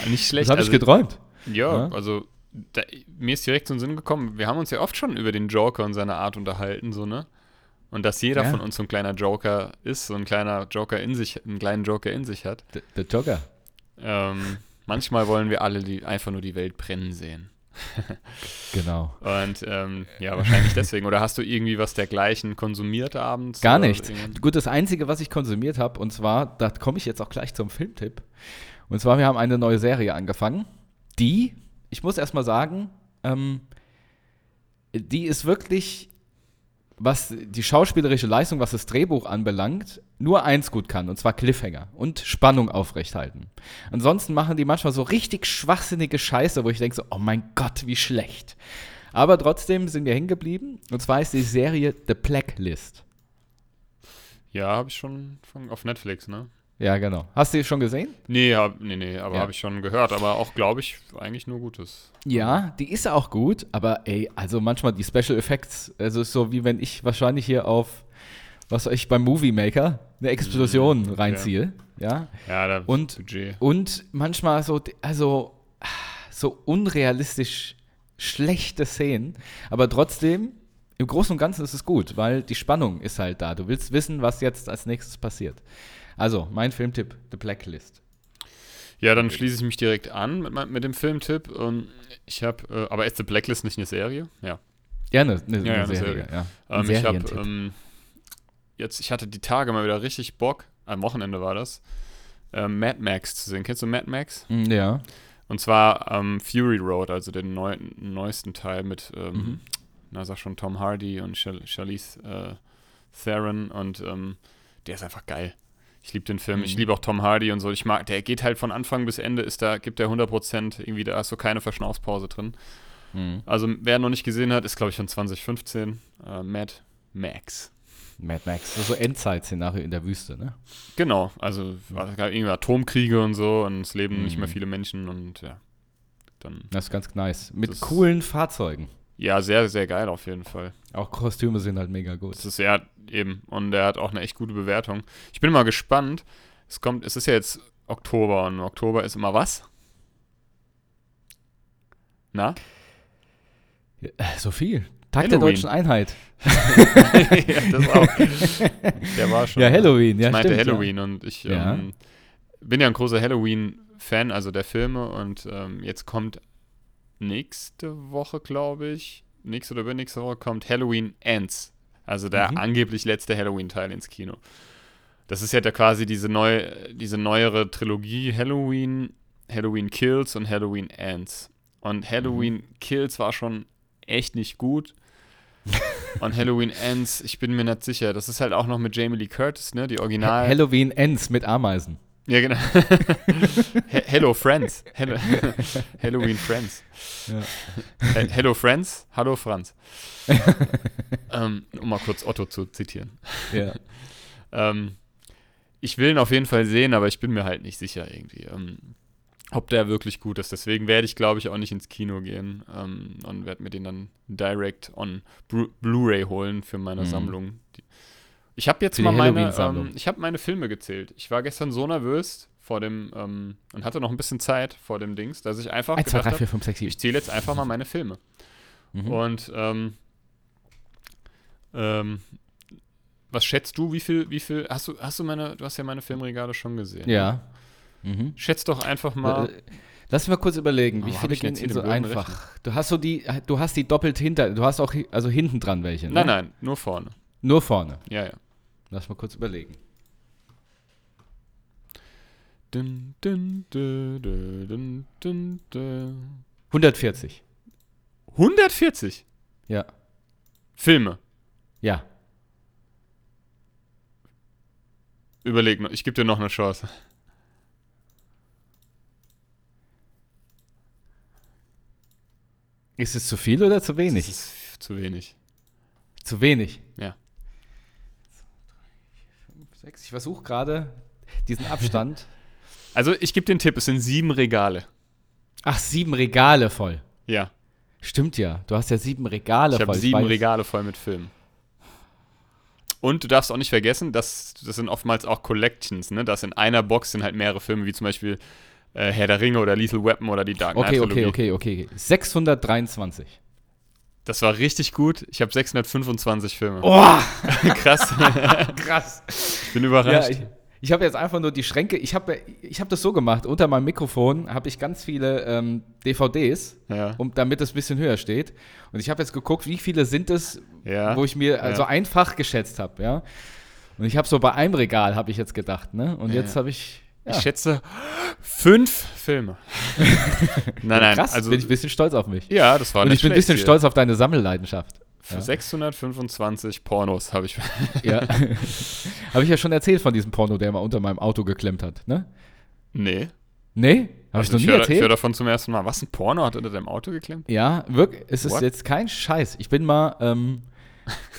Nicht schlecht. Das habe also, ich geträumt. Ja, Ja. also da, mir ist direkt so ein Sinn gekommen, wir haben uns ja oft schon über den Joker und seine Art unterhalten, so, ne? Und dass jeder Ja. von uns so ein kleiner Joker ist, so ein kleiner Joker in sich, einen kleinen Joker in sich hat. Der, der Joker. Ähm, manchmal wollen wir alle die, einfach nur die Welt brennen sehen. Genau. Und ähm, ja, wahrscheinlich deswegen. Oder hast du irgendwie was dergleichen konsumiert abends? Gar nichts. Gut, das Einzige, was ich konsumiert habe, und zwar, da komme ich jetzt auch gleich zum Filmtipp. Und zwar, wir haben eine neue Serie angefangen, die, ich muss erstmal sagen, ähm, die ist wirklich, was die schauspielerische Leistung, was das Drehbuch anbelangt, nur eins gut kann, und zwar Cliffhanger und Spannung aufrechthalten. Ansonsten machen die manchmal so richtig schwachsinnige Scheiße, wo ich denke so, oh mein Gott, wie schlecht. Aber trotzdem sind wir hängen geblieben, und zwar ist die Serie The Blacklist. Ja, habe ich schon von, auf Netflix, ne? Ja, genau. Hast du die schon gesehen? Nee, hab, nee, nee, aber Ja. habe ich schon gehört. Aber auch, glaube ich, eigentlich nur Gutes. Ja, die ist auch gut, aber ey, also manchmal die Special Effects, also ist so wie wenn ich wahrscheinlich hier auf, was ich, beim Movie Maker eine Explosion Mhm, reinziehe, ja. Ja, da Und- Budget. Und manchmal so, also so unrealistisch schlechte Szenen, aber trotzdem, im Großen und Ganzen ist es gut, weil die Spannung ist halt da. Du willst wissen, was jetzt als nächstes passiert. Also, mein Filmtipp, The Blacklist. Ja, dann schließe ich mich direkt an mit, mit dem Filmtipp. Ähm, ich habe, äh, aber ist The Blacklist nicht eine Serie? Ja. Gerne, eine, Ja, ja, eine eine Serie. Serie. Ja. Ein Ähm, ich habe ähm, jetzt, ich hatte die Tage mal wieder richtig Bock, am Wochenende war das, ähm, Mad Max zu sehen. Kennst du Mad Max? Mm, ja. Und zwar ähm, Fury Road, also den neu, neuesten Teil mit, ähm, Mhm. na sag schon, Tom Hardy und Char Charlize äh, Theron und ähm, der ist einfach geil. Ich liebe den Film, ich Mhm. liebe auch Tom Hardy und so. Ich mag, der geht halt von Anfang bis Ende, ist da, gibt der 100%, irgendwie, da ist so keine Verschnaufspause drin. Mhm. Also, wer noch nicht gesehen hat, ist, glaube ich, von 2015. Äh, Mad Max. Mad Max, so, so Endzeit-Szenario in der Wüste, ne? Genau, also es gab irgendwie Atomkriege und so und es leben nicht mehr Mhm. viele Menschen und ja. Dann, Das ist ganz nice. Mit coolen Fahrzeugen. Ja, sehr, sehr geil auf jeden Fall. Auch Kostüme sind halt mega gut. Das ist ja eben. Und er hat auch eine echt gute Bewertung. Ich bin mal gespannt. Es kommt, es ist ja jetzt Oktober und Oktober ist immer was? Na? So viel. Tag der Halloween. deutschen Einheit. ja, das auch. Der war schon. Ja, Halloween, ja, ich meinte stimmt, ja. Halloween und ich Ja. ähm, bin ja ein großer Halloween-Fan, also der Filme. Und ähm, jetzt kommt nächste Woche, glaube ich, nächste oder übernächste Woche kommt Halloween Ends. Also der Mhm. angeblich letzte Halloween-Teil ins Kino. Das ist ja da quasi diese, neu, diese neuere Trilogie Halloween, Halloween Kills und Halloween Ends. Und Halloween Mhm. Kills war schon echt nicht gut. und Halloween Ends, ich bin mir nicht sicher. Das ist halt auch noch mit Jamie Lee Curtis, ne? Die Original. Halloween Ends mit Ameisen. Ja, genau. He- Hello Friends. Hello Halloween Friends. Ja. He- Hello Friends, hallo Franz. ähm, um mal kurz Otto zu zitieren. Ja. Ähm, ich will ihn auf jeden Fall sehen, aber ich bin mir halt nicht sicher irgendwie, ähm, ob der wirklich gut ist. Deswegen werde ich, glaube ich, auch nicht ins Kino gehen ähm, und werde mir den dann direct on Blu- Blu-ray holen für meine Mhm. Sammlung. Ich habe jetzt mal meine, ähm, ich habe meine Filme gezählt. Ich war gestern so nervös vor dem ähm, und hatte noch ein bisschen Zeit vor dem Dings, dass ich einfach 1, 2, gedacht 3, habe, 4, 5, 6, 7. ich zähle jetzt einfach mal meine Filme. Mhm. Und ähm, ähm, was schätzt du, wie viel, wie viel, hast du, hast du meine, du hast ja meine Filmregale schon gesehen. ne? Ja. Mhm. Schätz doch einfach mal. Äh, Lass mich mal kurz überlegen, Oh, wie viele gehen so einfach? Du hast so die, du hast die doppelt hinter, du hast auch also hinten dran welche. Ne? nein, nein, nur vorne. Nur vorne. Ja, ja. Lass mal kurz überlegen. Dun, dun, dun, dun, dun, dun, dun. 140. 140 Ja. Filme. Ja. Überleg noch, ich gebe dir noch eine Chance. Ist es zu viel oder zu wenig? zu wenig. Zu wenig. Ja. Sechs. Ich versuche gerade diesen Abstand. Also ich gebe den Tipp, es sind sieben Regale. Ach, sieben Regale voll. Ja, Stimmt ja. Du hast ja sieben Regale ich voll. habe sieben. Regale voll mit Filmen. Und du darfst auch nicht vergessen, dass das sind oftmals auch Collections, ne? Dass in einer Box sind halt mehrere Filme, wie zum Beispiel äh, Herr der Ringe oder Lethal Weapon oder die Dark Knight Okay, okay, okay, okay. 623. Das war richtig gut. Ich habe 625 Filme. Oh, Krass. krass. ich bin Ja, überrascht. ich, ich habe jetzt einfach nur die Schränke. Ich habe ich hab das so gemacht. Unter meinem Mikrofon habe ich ganz viele ähm, DVDs, Ja, um, damit es ein bisschen höher steht. Und ich habe jetzt geguckt, wie viele sind es, ja. wo ich mir also einfach geschätzt habe, ja. Und ich habe so bei einem Regal habe ich jetzt gedacht, ne? Und Ja, jetzt ja. habe ich ja, Ich schätze fünf Filme. nein, nein. krass, also, bin ich ein bisschen stolz auf mich. ja, das war Und ich bin ein bisschen schlecht stolz auf deine Sammelleidenschaft. Für Ja. 625 Pornos habe ich. Ja. habe ich ja schon erzählt von diesem Porno, der mal unter meinem Auto geklemmt hat, ne? nee. Nee? Habe Also ich noch nie erzählt? Ich höre davon zum ersten Mal. Was, ein Porno hat unter deinem Auto geklemmt? Ja, wirklich, es ist What? jetzt kein Scheiß. Ich bin mal, ähm,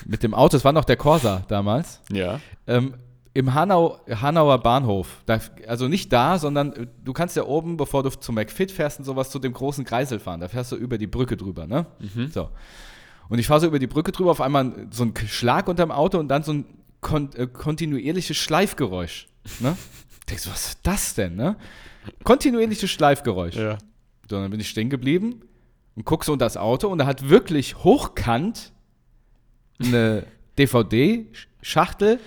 mit dem Auto, es war noch der Corsa damals, Ja. ähm, im Hanau, Hanauer Bahnhof. Da, also nicht da, sondern äh, du kannst ja oben, bevor du zum McFit fährst und sowas, zu dem großen Kreisel fahren. Da fährst du über die Brücke drüber, ne? So. Und ich fahre so über die Brücke drüber, auf einmal so ein Schlag unterm Auto und dann so ein kon äh, kontinuierliches Schleifgeräusch. Ne? Denkst du, was ist das denn, ne? Kontinuierliches Schleifgeräusch. Ja. So, dann bin ich stehen geblieben und guck so unter das Auto und da hat wirklich hochkant eine DVD-Schachtel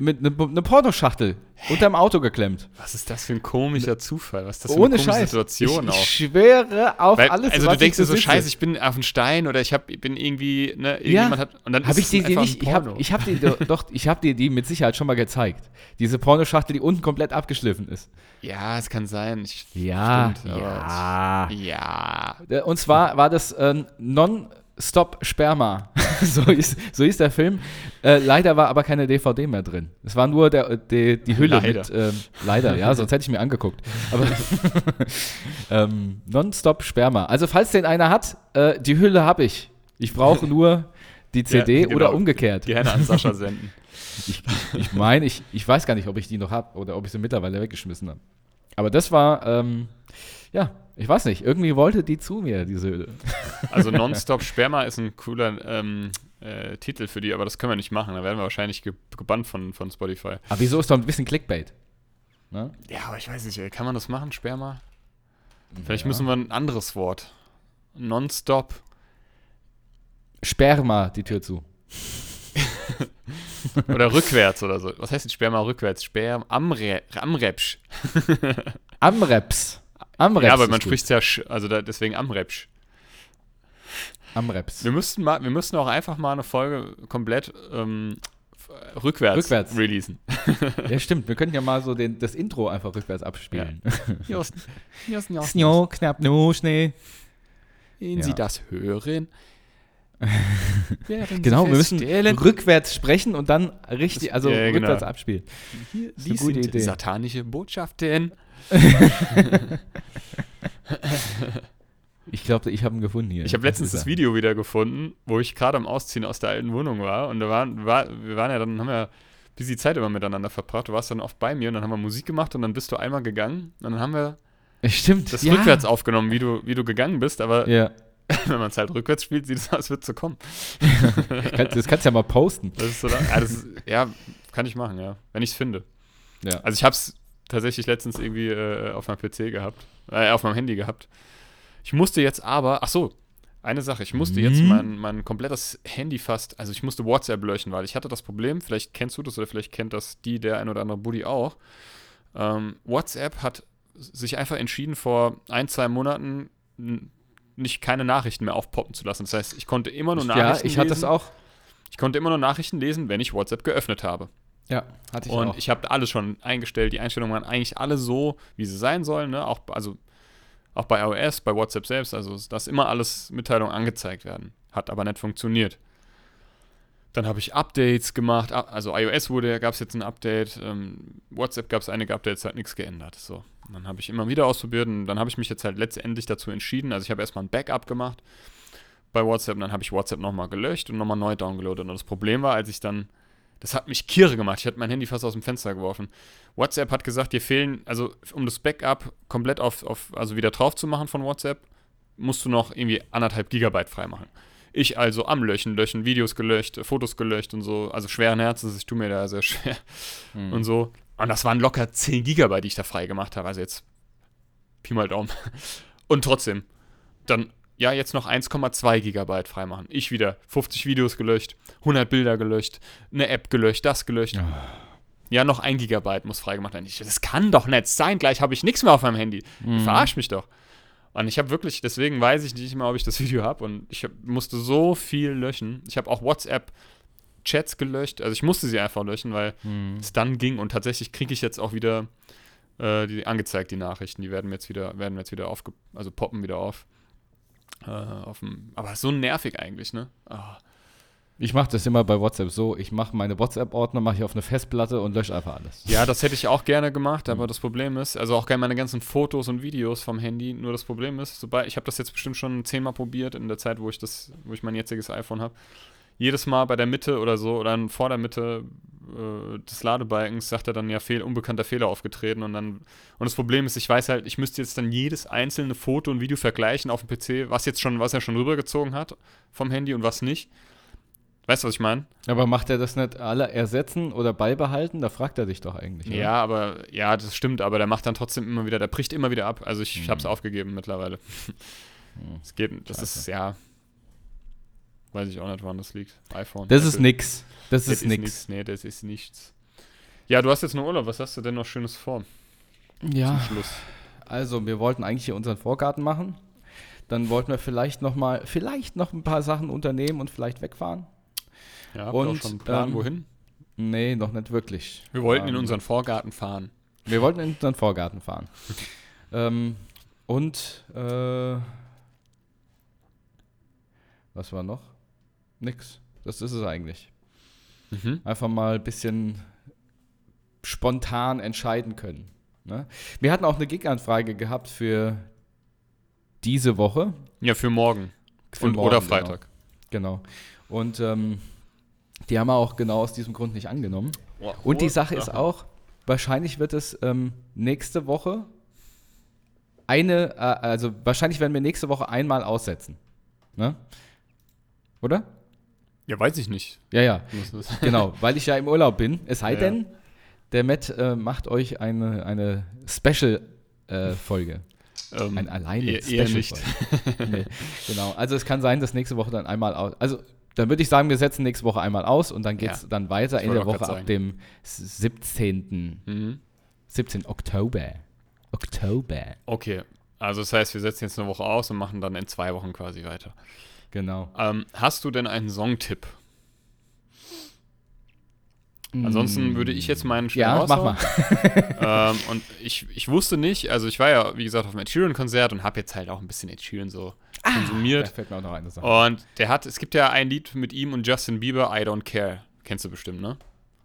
mit eine, eine Pornoschachtel unterm Auto geklemmt. Was ist das für ein komischer Zufall? Was ist das für Ohne eine komische Scheiß. Situation ich, auch? ich schwöre auf Weil, alles, also was du denkst dir so, scheiße, ich bin auf einem Stein oder ich hab, bin irgendwie, ne, Ja, irgendjemand hat, und dann ist ich die einfach nicht? ein Ich habe Porno. ich hab dir do- doch, ich habe dir die mit Sicherheit schon mal gezeigt. Diese Pornoschachtel, die unten komplett abgeschliffen ist. Ja, es kann sein. Ich, Ja, Stimmt, ja. ja. Äh, Und zwar war das äh, Non-Stop Sperma. so, ist, so hieß der Film. Äh, leider war aber keine DVD mehr drin. Es war nur der, die, die Hülle Leider. mit. Ähm, leider, ja, sonst hätte ich mir angeguckt. Aber ähm, Non-Stop Sperma. Also, falls den einer hat, äh, die Hülle habe ich. Ich brauche nur die CD genau. oder umgekehrt. Gerne an Sascha senden. Ich, ich meine, ich, ich weiß gar nicht, ob ich die noch habe oder ob ich sie mittlerweile weggeschmissen habe. Aber das war, ähm, ja, ich weiß nicht, irgendwie wollte die zu mir, diese Hülle. Also Nonstop Sperma ist ein cooler ähm, äh, Titel für die, aber das können wir nicht machen. Da werden wir wahrscheinlich ge gebannt von, von Spotify. Aber wieso ist doch ein bisschen Clickbait? Ne? Ja, aber ich weiß nicht, ey, kann man das machen, Sperma? Vielleicht Ja. müssen wir ein anderes Wort. Nonstop. Sperma die Tür zu. Oder rückwärts oder so. Was heißt denn Sperma rückwärts? Sperm Amre Amrepsch. Amreps. Amreps. Ja, aber man spricht ja, also da, deswegen Amrepsch. Amreps. Wir müssten mal, wir müssten auch einfach mal eine Folge komplett ähm, rückwärts, Rückwärts. releasen. Ja, stimmt. Wir könnten ja mal so den, das Intro einfach rückwärts abspielen. Just, Snow, knapp, no, Schnee. Wenn Ja. Sie das hören. Genau, wir müssen rückwärts sprechen und dann richtig, also Ja, genau. rückwärts abspielen. hier, dies gute Idee. satanische Botschaften. Ich glaube, ich habe ihn gefunden hier. Ich habe letztens das. Video wieder gefunden, wo ich gerade am Ausziehen aus der alten Wohnung war. Und da waren, war, wir waren ja dann, haben ja busy Zeit immer miteinander verbracht. Du warst dann oft bei mir und dann haben wir Musik gemacht und dann bist du einmal gegangen. Und dann haben wir Stimmt. das ja. rückwärts aufgenommen, wie du, wie du gegangen bist. Aber Ja. wenn man es halt rückwärts spielt, sieht es aus, als würde zu kommen. Das kannst du ja mal posten. Das ist so, ja, das ist, ja, kann ich machen, ja. Wenn ich es finde. Ja. Also ich habe es tatsächlich letztens irgendwie äh, auf meinem PC gehabt, äh, auf meinem Handy gehabt. Ich musste jetzt aber, ach so, eine Sache, ich musste jetzt Mhm. mein, mein komplettes Handy fast, also ich musste WhatsApp löschen, weil ich hatte das Problem, vielleicht kennst du das oder vielleicht kennt das die, der ein oder andere Buddy auch. Ähm, WhatsApp hat sich einfach entschieden, vor ein, zwei Monaten nicht keine Nachrichten mehr aufpoppen zu lassen. Das heißt, ich konnte immer nur Ja, Nachrichten ich hatte lesen. das auch. Ich konnte immer nur Nachrichten lesen, wenn ich WhatsApp geöffnet habe. Ja, hatte ich Und auch. ich habe alles schon eingestellt. Die Einstellungen waren eigentlich alle so, wie sie sein sollen. Ne? Auch, also, auch bei iOS, bei WhatsApp selbst. Also, dass immer alles Mitteilungen angezeigt werden. Hat aber nicht funktioniert. Dann habe ich Updates gemacht. Also iOS wurde, gab es jetzt ein Update. Ähm, WhatsApp gab es einige Updates, hat nichts geändert. So. Und dann habe ich immer wieder ausprobiert und dann habe ich mich jetzt halt letztendlich dazu entschieden. Also ich habe erstmal ein Backup gemacht bei WhatsApp und dann habe ich WhatsApp nochmal gelöscht und nochmal neu downgeloadet. Und das Problem war, als ich dann das hat mich kirre gemacht. Ich hatte mein Handy fast aus dem Fenster geworfen. WhatsApp hat gesagt, dir fehlen, also um das Backup komplett auf, auf also wieder drauf zu machen von WhatsApp, musst du noch irgendwie anderthalb Gigabyte freimachen. Ich also am Löschen, löschen, Videos gelöscht, Fotos gelöscht und so, also schweren Herzens, ich tue mir da sehr schwer Hm. und so. Und das waren locker 10 Gigabyte, die ich da frei gemacht habe, also jetzt Pi mal Daumen. Und trotzdem, dann, ja, jetzt noch 1,2 Gigabyte freimachen. Ich wieder 50 Videos gelöscht, 100 Bilder gelöscht, eine App gelöscht, das gelöscht. Ja, noch ein Gigabyte muss freigemacht werden. Ich, das kann doch nicht sein. Gleich habe ich nichts mehr auf meinem Handy. Mhm. Verarsch mich doch. Und ich habe wirklich, deswegen weiß ich nicht mehr, ob ich das Video habe. Und ich hab, musste so viel löschen. Ich habe auch WhatsApp-Chats gelöscht. Also ich musste sie einfach löschen, weil Hm. es dann ging. Und tatsächlich kriege ich jetzt auch wieder äh, die angezeigt, die Nachrichten. Die werden jetzt wieder, werden jetzt wieder aufge, also poppen wieder auf. Äh, auf dem, aber so nervig eigentlich, ne? Ah. Ich mache das immer bei WhatsApp so. Ich mache meine WhatsApp-Ordner, mache ich auf eine Festplatte und lösche einfach alles. Ja, das hätte ich auch gerne gemacht, aber das Problem ist, also auch gerne meine ganzen Fotos und Videos vom Handy, nur das Problem ist, sobald ich habe das jetzt bestimmt schon zehnmal probiert in der Zeit, wo ich das, wo ich mein jetziges iPhone habe. jedes Mal bei der Mitte oder so oder vor der Mitte äh, des Ladebalkens sagt er dann ja fehl, unbekannter Fehler aufgetreten und dann und das Problem ist, ich weiß halt, ich müsste jetzt dann jedes einzelne Foto und Video vergleichen auf dem PC, was jetzt schon, was er schon rübergezogen hat vom Handy und was nicht. Weißt du, was ich meine? Aber macht er das nicht alle ersetzen oder beibehalten? Da fragt er dich doch eigentlich. Oder? Ja, aber ja, das stimmt, aber der macht dann trotzdem immer wieder, der bricht immer wieder ab. Also ich Hm. habe es aufgegeben mittlerweile. Es geht, das Scheiße. ist ja, weiß ich auch nicht, woran das liegt. iPhone. Das ist Apple. nix. Das Das ist nix. Nee, das ist nichts. Ja, du hast jetzt nur Urlaub. Was hast du denn noch Schönes vor Ja. zum Schluss? Also, wir wollten eigentlich hier unseren Vorgarten machen. Dann wollten wir vielleicht noch mal, vielleicht noch ein paar Sachen unternehmen und vielleicht wegfahren. Ja, habt ihr auch Und, schon einen Plan, ähm, wohin? Nee, noch nicht wirklich. Wir wollten in Ähm, unseren Vorgarten fahren. Wir wollten in unseren Vorgarten fahren. ähm, und äh, was war noch? Nix. Das ist es eigentlich. Mhm. Einfach mal ein bisschen spontan entscheiden können. Ne? Wir hatten auch eine Gig-Anfrage gehabt für diese Woche. Ja, für morgen. Für Und, morgen, oder genau. Freitag. Genau. Und ähm, die haben wir auch genau aus diesem Grund nicht angenommen. Oh, Und die Sache ist auch, wahrscheinlich wird es ähm, nächste Woche eine, äh, also wahrscheinlich werden wir nächste Woche einmal aussetzen. Ne? Oder? Ja, weiß ich nicht. Ja, ja, genau, weil ich ja im Urlaub bin. Es sei Ja. denn, der Matt äh, macht euch eine, eine Special-Folge. Ähm, ein alleine eher, eher nicht. nee, genau. Also es kann sein, dass nächste Woche dann einmal aus. Also dann würde ich sagen, wir setzen nächste Woche einmal aus und dann geht es Ja. dann weiter in der Woche ab dem 17. Mhm. 17. Oktober. Oktober. Okay. Also das heißt, wir setzen jetzt eine Woche aus und machen dann in zwei Wochen quasi weiter. Genau. Ähm, hast du denn einen Songtipp? Ansonsten würde ich jetzt meinen Mm. Ja, mach mal. ähm, und ich, ich wusste nicht, also ich war ja, wie gesagt, auf dem Ed Sheeran-Konzert und habe jetzt halt auch ein bisschen Ed Sheeran so Da konsumiert. fällt mir auch noch eine Sache. Und der hat, es gibt ja ein Lied mit ihm und Justin Bieber, I Don't Care. Kennst du bestimmt, ne?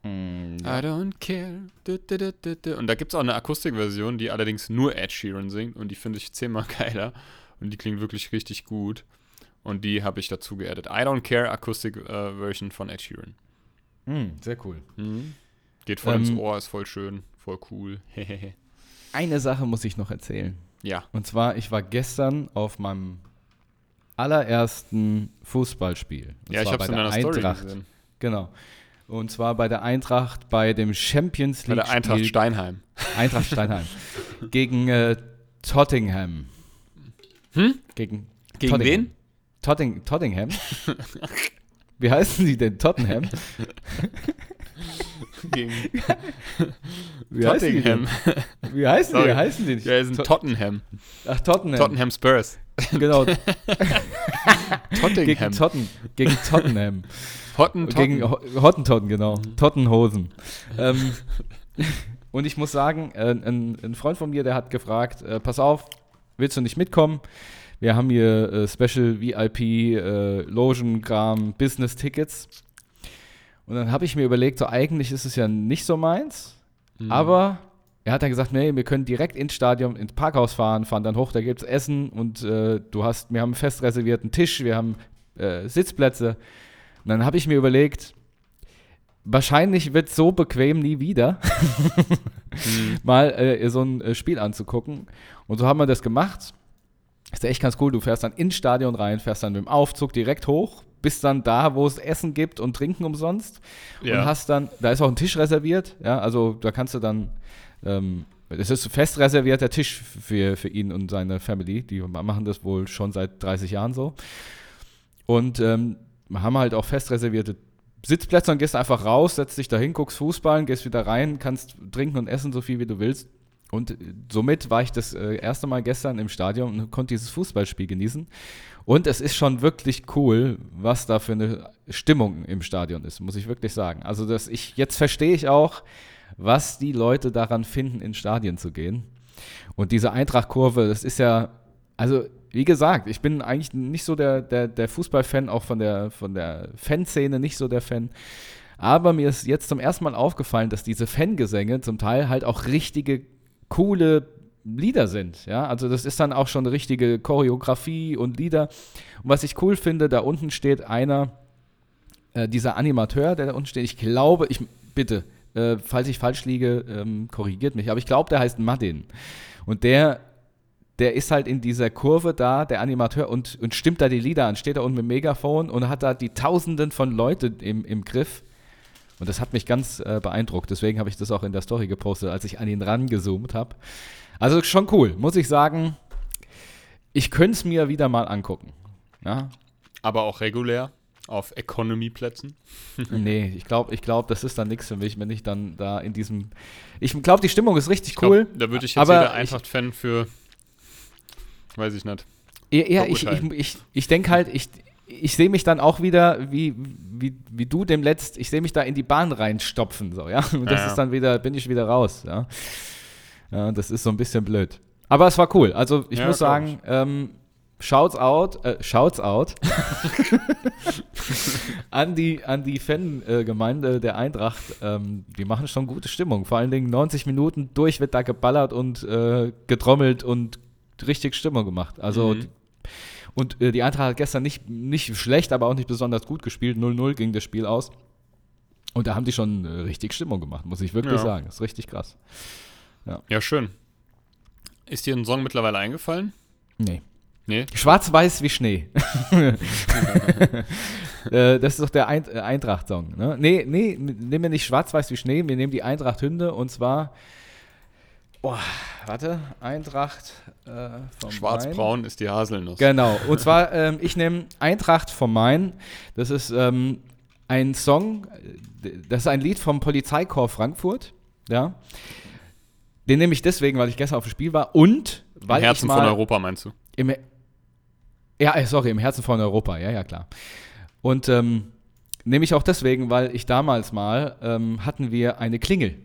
Mm, I don't care. Du, du, du. Und da gibt es auch eine Akustikversion, die allerdings nur Ed Sheeran singt und die finde ich zehnmal geiler und die klingt wirklich richtig gut. Und die habe ich dazu geaddet. I don't care Akustik-Version von Ed Sheeran. mm, sehr cool. Geht voll Ähm, ins Ohr, ist voll schön, voll cool. Eine Sache muss ich noch erzählen. ja. Und zwar, ich war gestern auf meinem allerersten Fußballspiel. Und Ja, ich habe es in bei deiner der Story Eintracht. gesehen. Genau. Und zwar bei der Eintracht bei dem Champions Bei League der Eintracht Spiel Steinheim. Eintracht Steinheim gegen äh, Tottenham. Hm? Gegen, Gegen Tottenham. wen? Totting, Tottenham. Wie heißen sie denn? Tottenham? Gegen Wie heißen die? Wie heißen die? Sorry. Wie heißen die? nicht? Ja, ein To- Tottenham. Ach, Tottenham. Tottenham Spurs. Genau. Tottenham. gegen, Totten, gegen Tottenham. Hotten, Gegen Totten. Ho- Hottentotten, genau. Tottenhosen. ähm, und ich muss sagen, äh, ein, ein Freund von mir, der hat gefragt, äh, pass auf, willst du nicht mitkommen? Wir haben hier äh, Special VIP, äh, Logenkram, Business-Tickets. Und dann habe ich mir überlegt, so eigentlich ist es ja nicht so meins, Mhm. aber er hat dann gesagt, nee, wir können direkt ins Stadion, ins Parkhaus fahren, fahren dann hoch, da gibt es Essen und äh, du hast, wir haben einen fest reservierten Tisch, wir haben äh, Sitzplätze. Und dann habe ich mir überlegt, wahrscheinlich wird so bequem nie wieder, Mhm. mal äh, so ein äh, Spiel anzugucken. Und so haben wir das gemacht. Ist ja echt ganz cool. Du fährst dann ins Stadion rein, fährst dann mit dem Aufzug direkt hoch, bist dann da, wo es Essen gibt und Trinken umsonst. Und Ja. hast dann, da ist auch ein Tisch reserviert, ja, also da kannst du dann, ähm, es ist fest reserviert der Tisch für, für ihn und seine Family. Die machen das wohl schon seit 30 Jahren so. Und ähm, haben halt auch fest reservierte Sitzplätze und gehst einfach raus, setzt dich dahin, guckst Fußball, gehst wieder rein, kannst trinken und essen, so viel wie du willst. Und äh, somit war ich das äh, erste Mal gestern im Stadion und konnte dieses Fußballspiel genießen. Und es ist schon wirklich cool, was da für eine Stimmung im Stadion ist, muss ich wirklich sagen. Also, dass ich, jetzt verstehe ich auch, was die Leute daran finden, ins Stadion zu gehen. Und diese Eintracht-Kurve, das ist ja, also wie gesagt, ich bin eigentlich nicht so der, der, der Fußballfan, auch von der, von der Fanszene nicht so der Fan. Aber mir ist jetzt zum ersten Mal aufgefallen, dass diese Fangesänge zum Teil halt auch richtige coole Lieder sind. Ja, also das ist dann auch schon eine richtige Choreografie und Lieder. Und was ich cool finde, da unten steht einer äh, dieser Animateur, der da unten steht, ich glaube, ich bitte, äh, falls ich falsch liege, ähm, korrigiert mich, aber ich glaube, der heißt Madin. Und der, der ist halt in dieser Kurve da, der Animateur, und, und stimmt da die Lieder an, steht da unten mit dem Megafon und hat da die Tausenden von Leuten im, im Griff. Und das hat mich ganz äh, beeindruckt. Deswegen habe ich das auch in der Story gepostet, als ich an ihn rangezoomt habe. Also schon cool, muss ich sagen. Ich könnte es mir wieder mal angucken. Ja? Aber auch regulär auf Economy-Plätzen. nee, ich glaube, ich glaub, das ist dann nichts für mich, wenn ich dann da in diesem. Ich glaube, die Stimmung ist richtig glaub, cool. Da würde ich jetzt wieder Eintracht-Fan für. Weiß ich nicht. Ja, ja ich, ich, ich, ich denke halt, ich, ich sehe mich dann auch wieder, wie, wie, wie du dem letzt, ich sehe mich da in die Bahn reinstopfen, so, ja. Und das ja, ist dann wieder, bin ich wieder raus, ja. Ja, das ist so ein bisschen blöd. Aber es war cool. Also ich ja, muss sagen, ähm, Shouts out, äh, Shouts out an die, an die Fangemeinde der Eintracht. Ähm, die machen schon gute Stimmung. Vor allen Dingen 90 Minuten durch wird da geballert und äh, getrommelt und richtig Stimmung gemacht. Also mhm. Und äh, die Eintracht hat gestern nicht, nicht schlecht, aber auch nicht besonders gut gespielt. 0-0 ging das Spiel aus. Und da haben die schon äh, richtig Stimmung gemacht, muss ich wirklich ja. sagen. Das ist richtig krass. Ja. ja, schön. Ist dir ein Song mittlerweile eingefallen? Nee. Nee? Schwarz-Weiß wie Schnee. äh, das ist doch der äh, Eintracht-Song. Ne? Nee, nee, nehmen wir nicht Schwarz-Weiß wie Schnee, wir nehmen die Eintracht-Hünde und zwar. Oh, warte, Eintracht äh, vom Schwarz-braun ist die Haselnuss. Genau, und zwar, ähm, ich nehme Eintracht vom Main. Das ist ähm, ein Song, das ist ein Lied vom Polizeikorps Frankfurt. Ja. Den nehme ich deswegen, weil ich gestern auf dem Spiel war und weil Im Herzen ich mal, von Europa meinst du? Im, ja, äh, sorry, im Herzen von Europa, ja, ja, klar. Und ähm, nehme ich auch deswegen, weil ich damals mal ähm, hatten wir eine Klingel.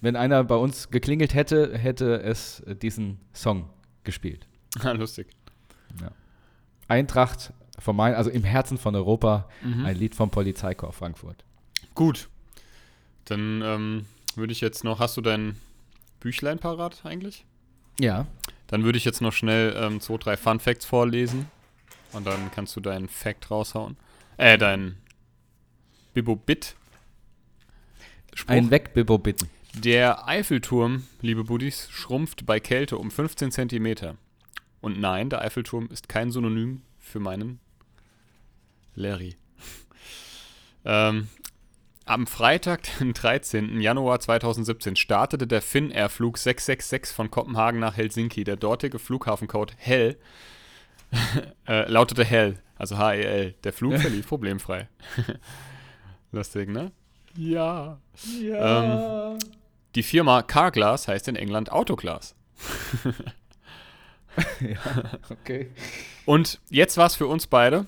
Wenn einer bei uns geklingelt hätte, hätte es diesen Song gespielt. Ah, lustig. Ja. Eintracht von Main, also im Herzen von Europa, mhm. ein Lied vom Polizeikorps Frankfurt. Gut. Dann ähm, würde ich jetzt noch, hast du dein Büchlein parat eigentlich? Ja. Dann würde ich jetzt noch schnell ähm, zwei, drei Fun Facts vorlesen. Und dann kannst du deinen Fact raushauen. Äh, dein Bibo-Bit. Ein Weg, Bibo-Bitten. Der Eiffelturm, liebe Buddies, schrumpft bei Kälte um 15 Zentimeter. Und nein, der Eiffelturm ist kein Synonym für meinen Larry. ähm, am Freitag, den 13. Januar 2017, startete der Finnair-Flug 666 von Kopenhagen nach Helsinki. Der dortige Flughafencode HELL äh, lautete HELL, also H-E-L. Der Flug verlief problemfrei. Lustig, ne? Ja. Ja. Ähm, die Firma Carglass heißt in England Autoglas. ja, okay. Und jetzt war es für uns beide.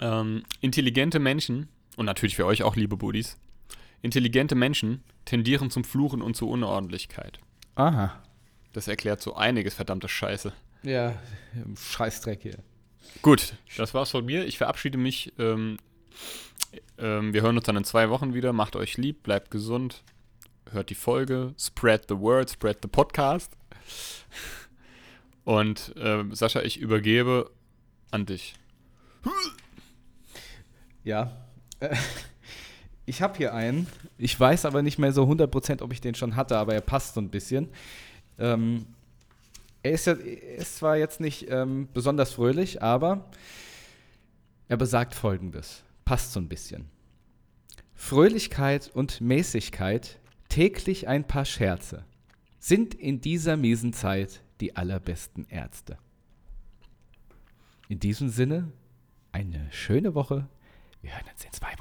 Ähm, intelligente Menschen und natürlich für euch auch, liebe Buddies, intelligente Menschen tendieren zum Fluchen und zur Unordentlichkeit. Aha. Das erklärt so einiges, verdammte Scheiße. Ja, Scheißdreck hier. Gut, das war's von mir. Ich verabschiede mich. Ähm, ähm, wir hören uns dann in zwei Wochen wieder. Macht euch lieb, bleibt gesund, hört die Folge, spread the word, spread the podcast. Und äh, Sascha, ich übergebe an dich. Ja, ich habe hier einen. Ich weiß aber nicht mehr so 100%, ob ich den schon hatte, aber er passt so ein bisschen. Ähm, er, ist ja, ist zwar jetzt nicht ähm, besonders fröhlich, aber er besagt folgendes. Passt so ein bisschen. Fröhlichkeit und Mäßigkeit, täglich ein paar Scherze, sind in dieser miesen Zeit die allerbesten Ärzte. In diesem Sinne, eine schöne Woche. Wir hören uns in zwei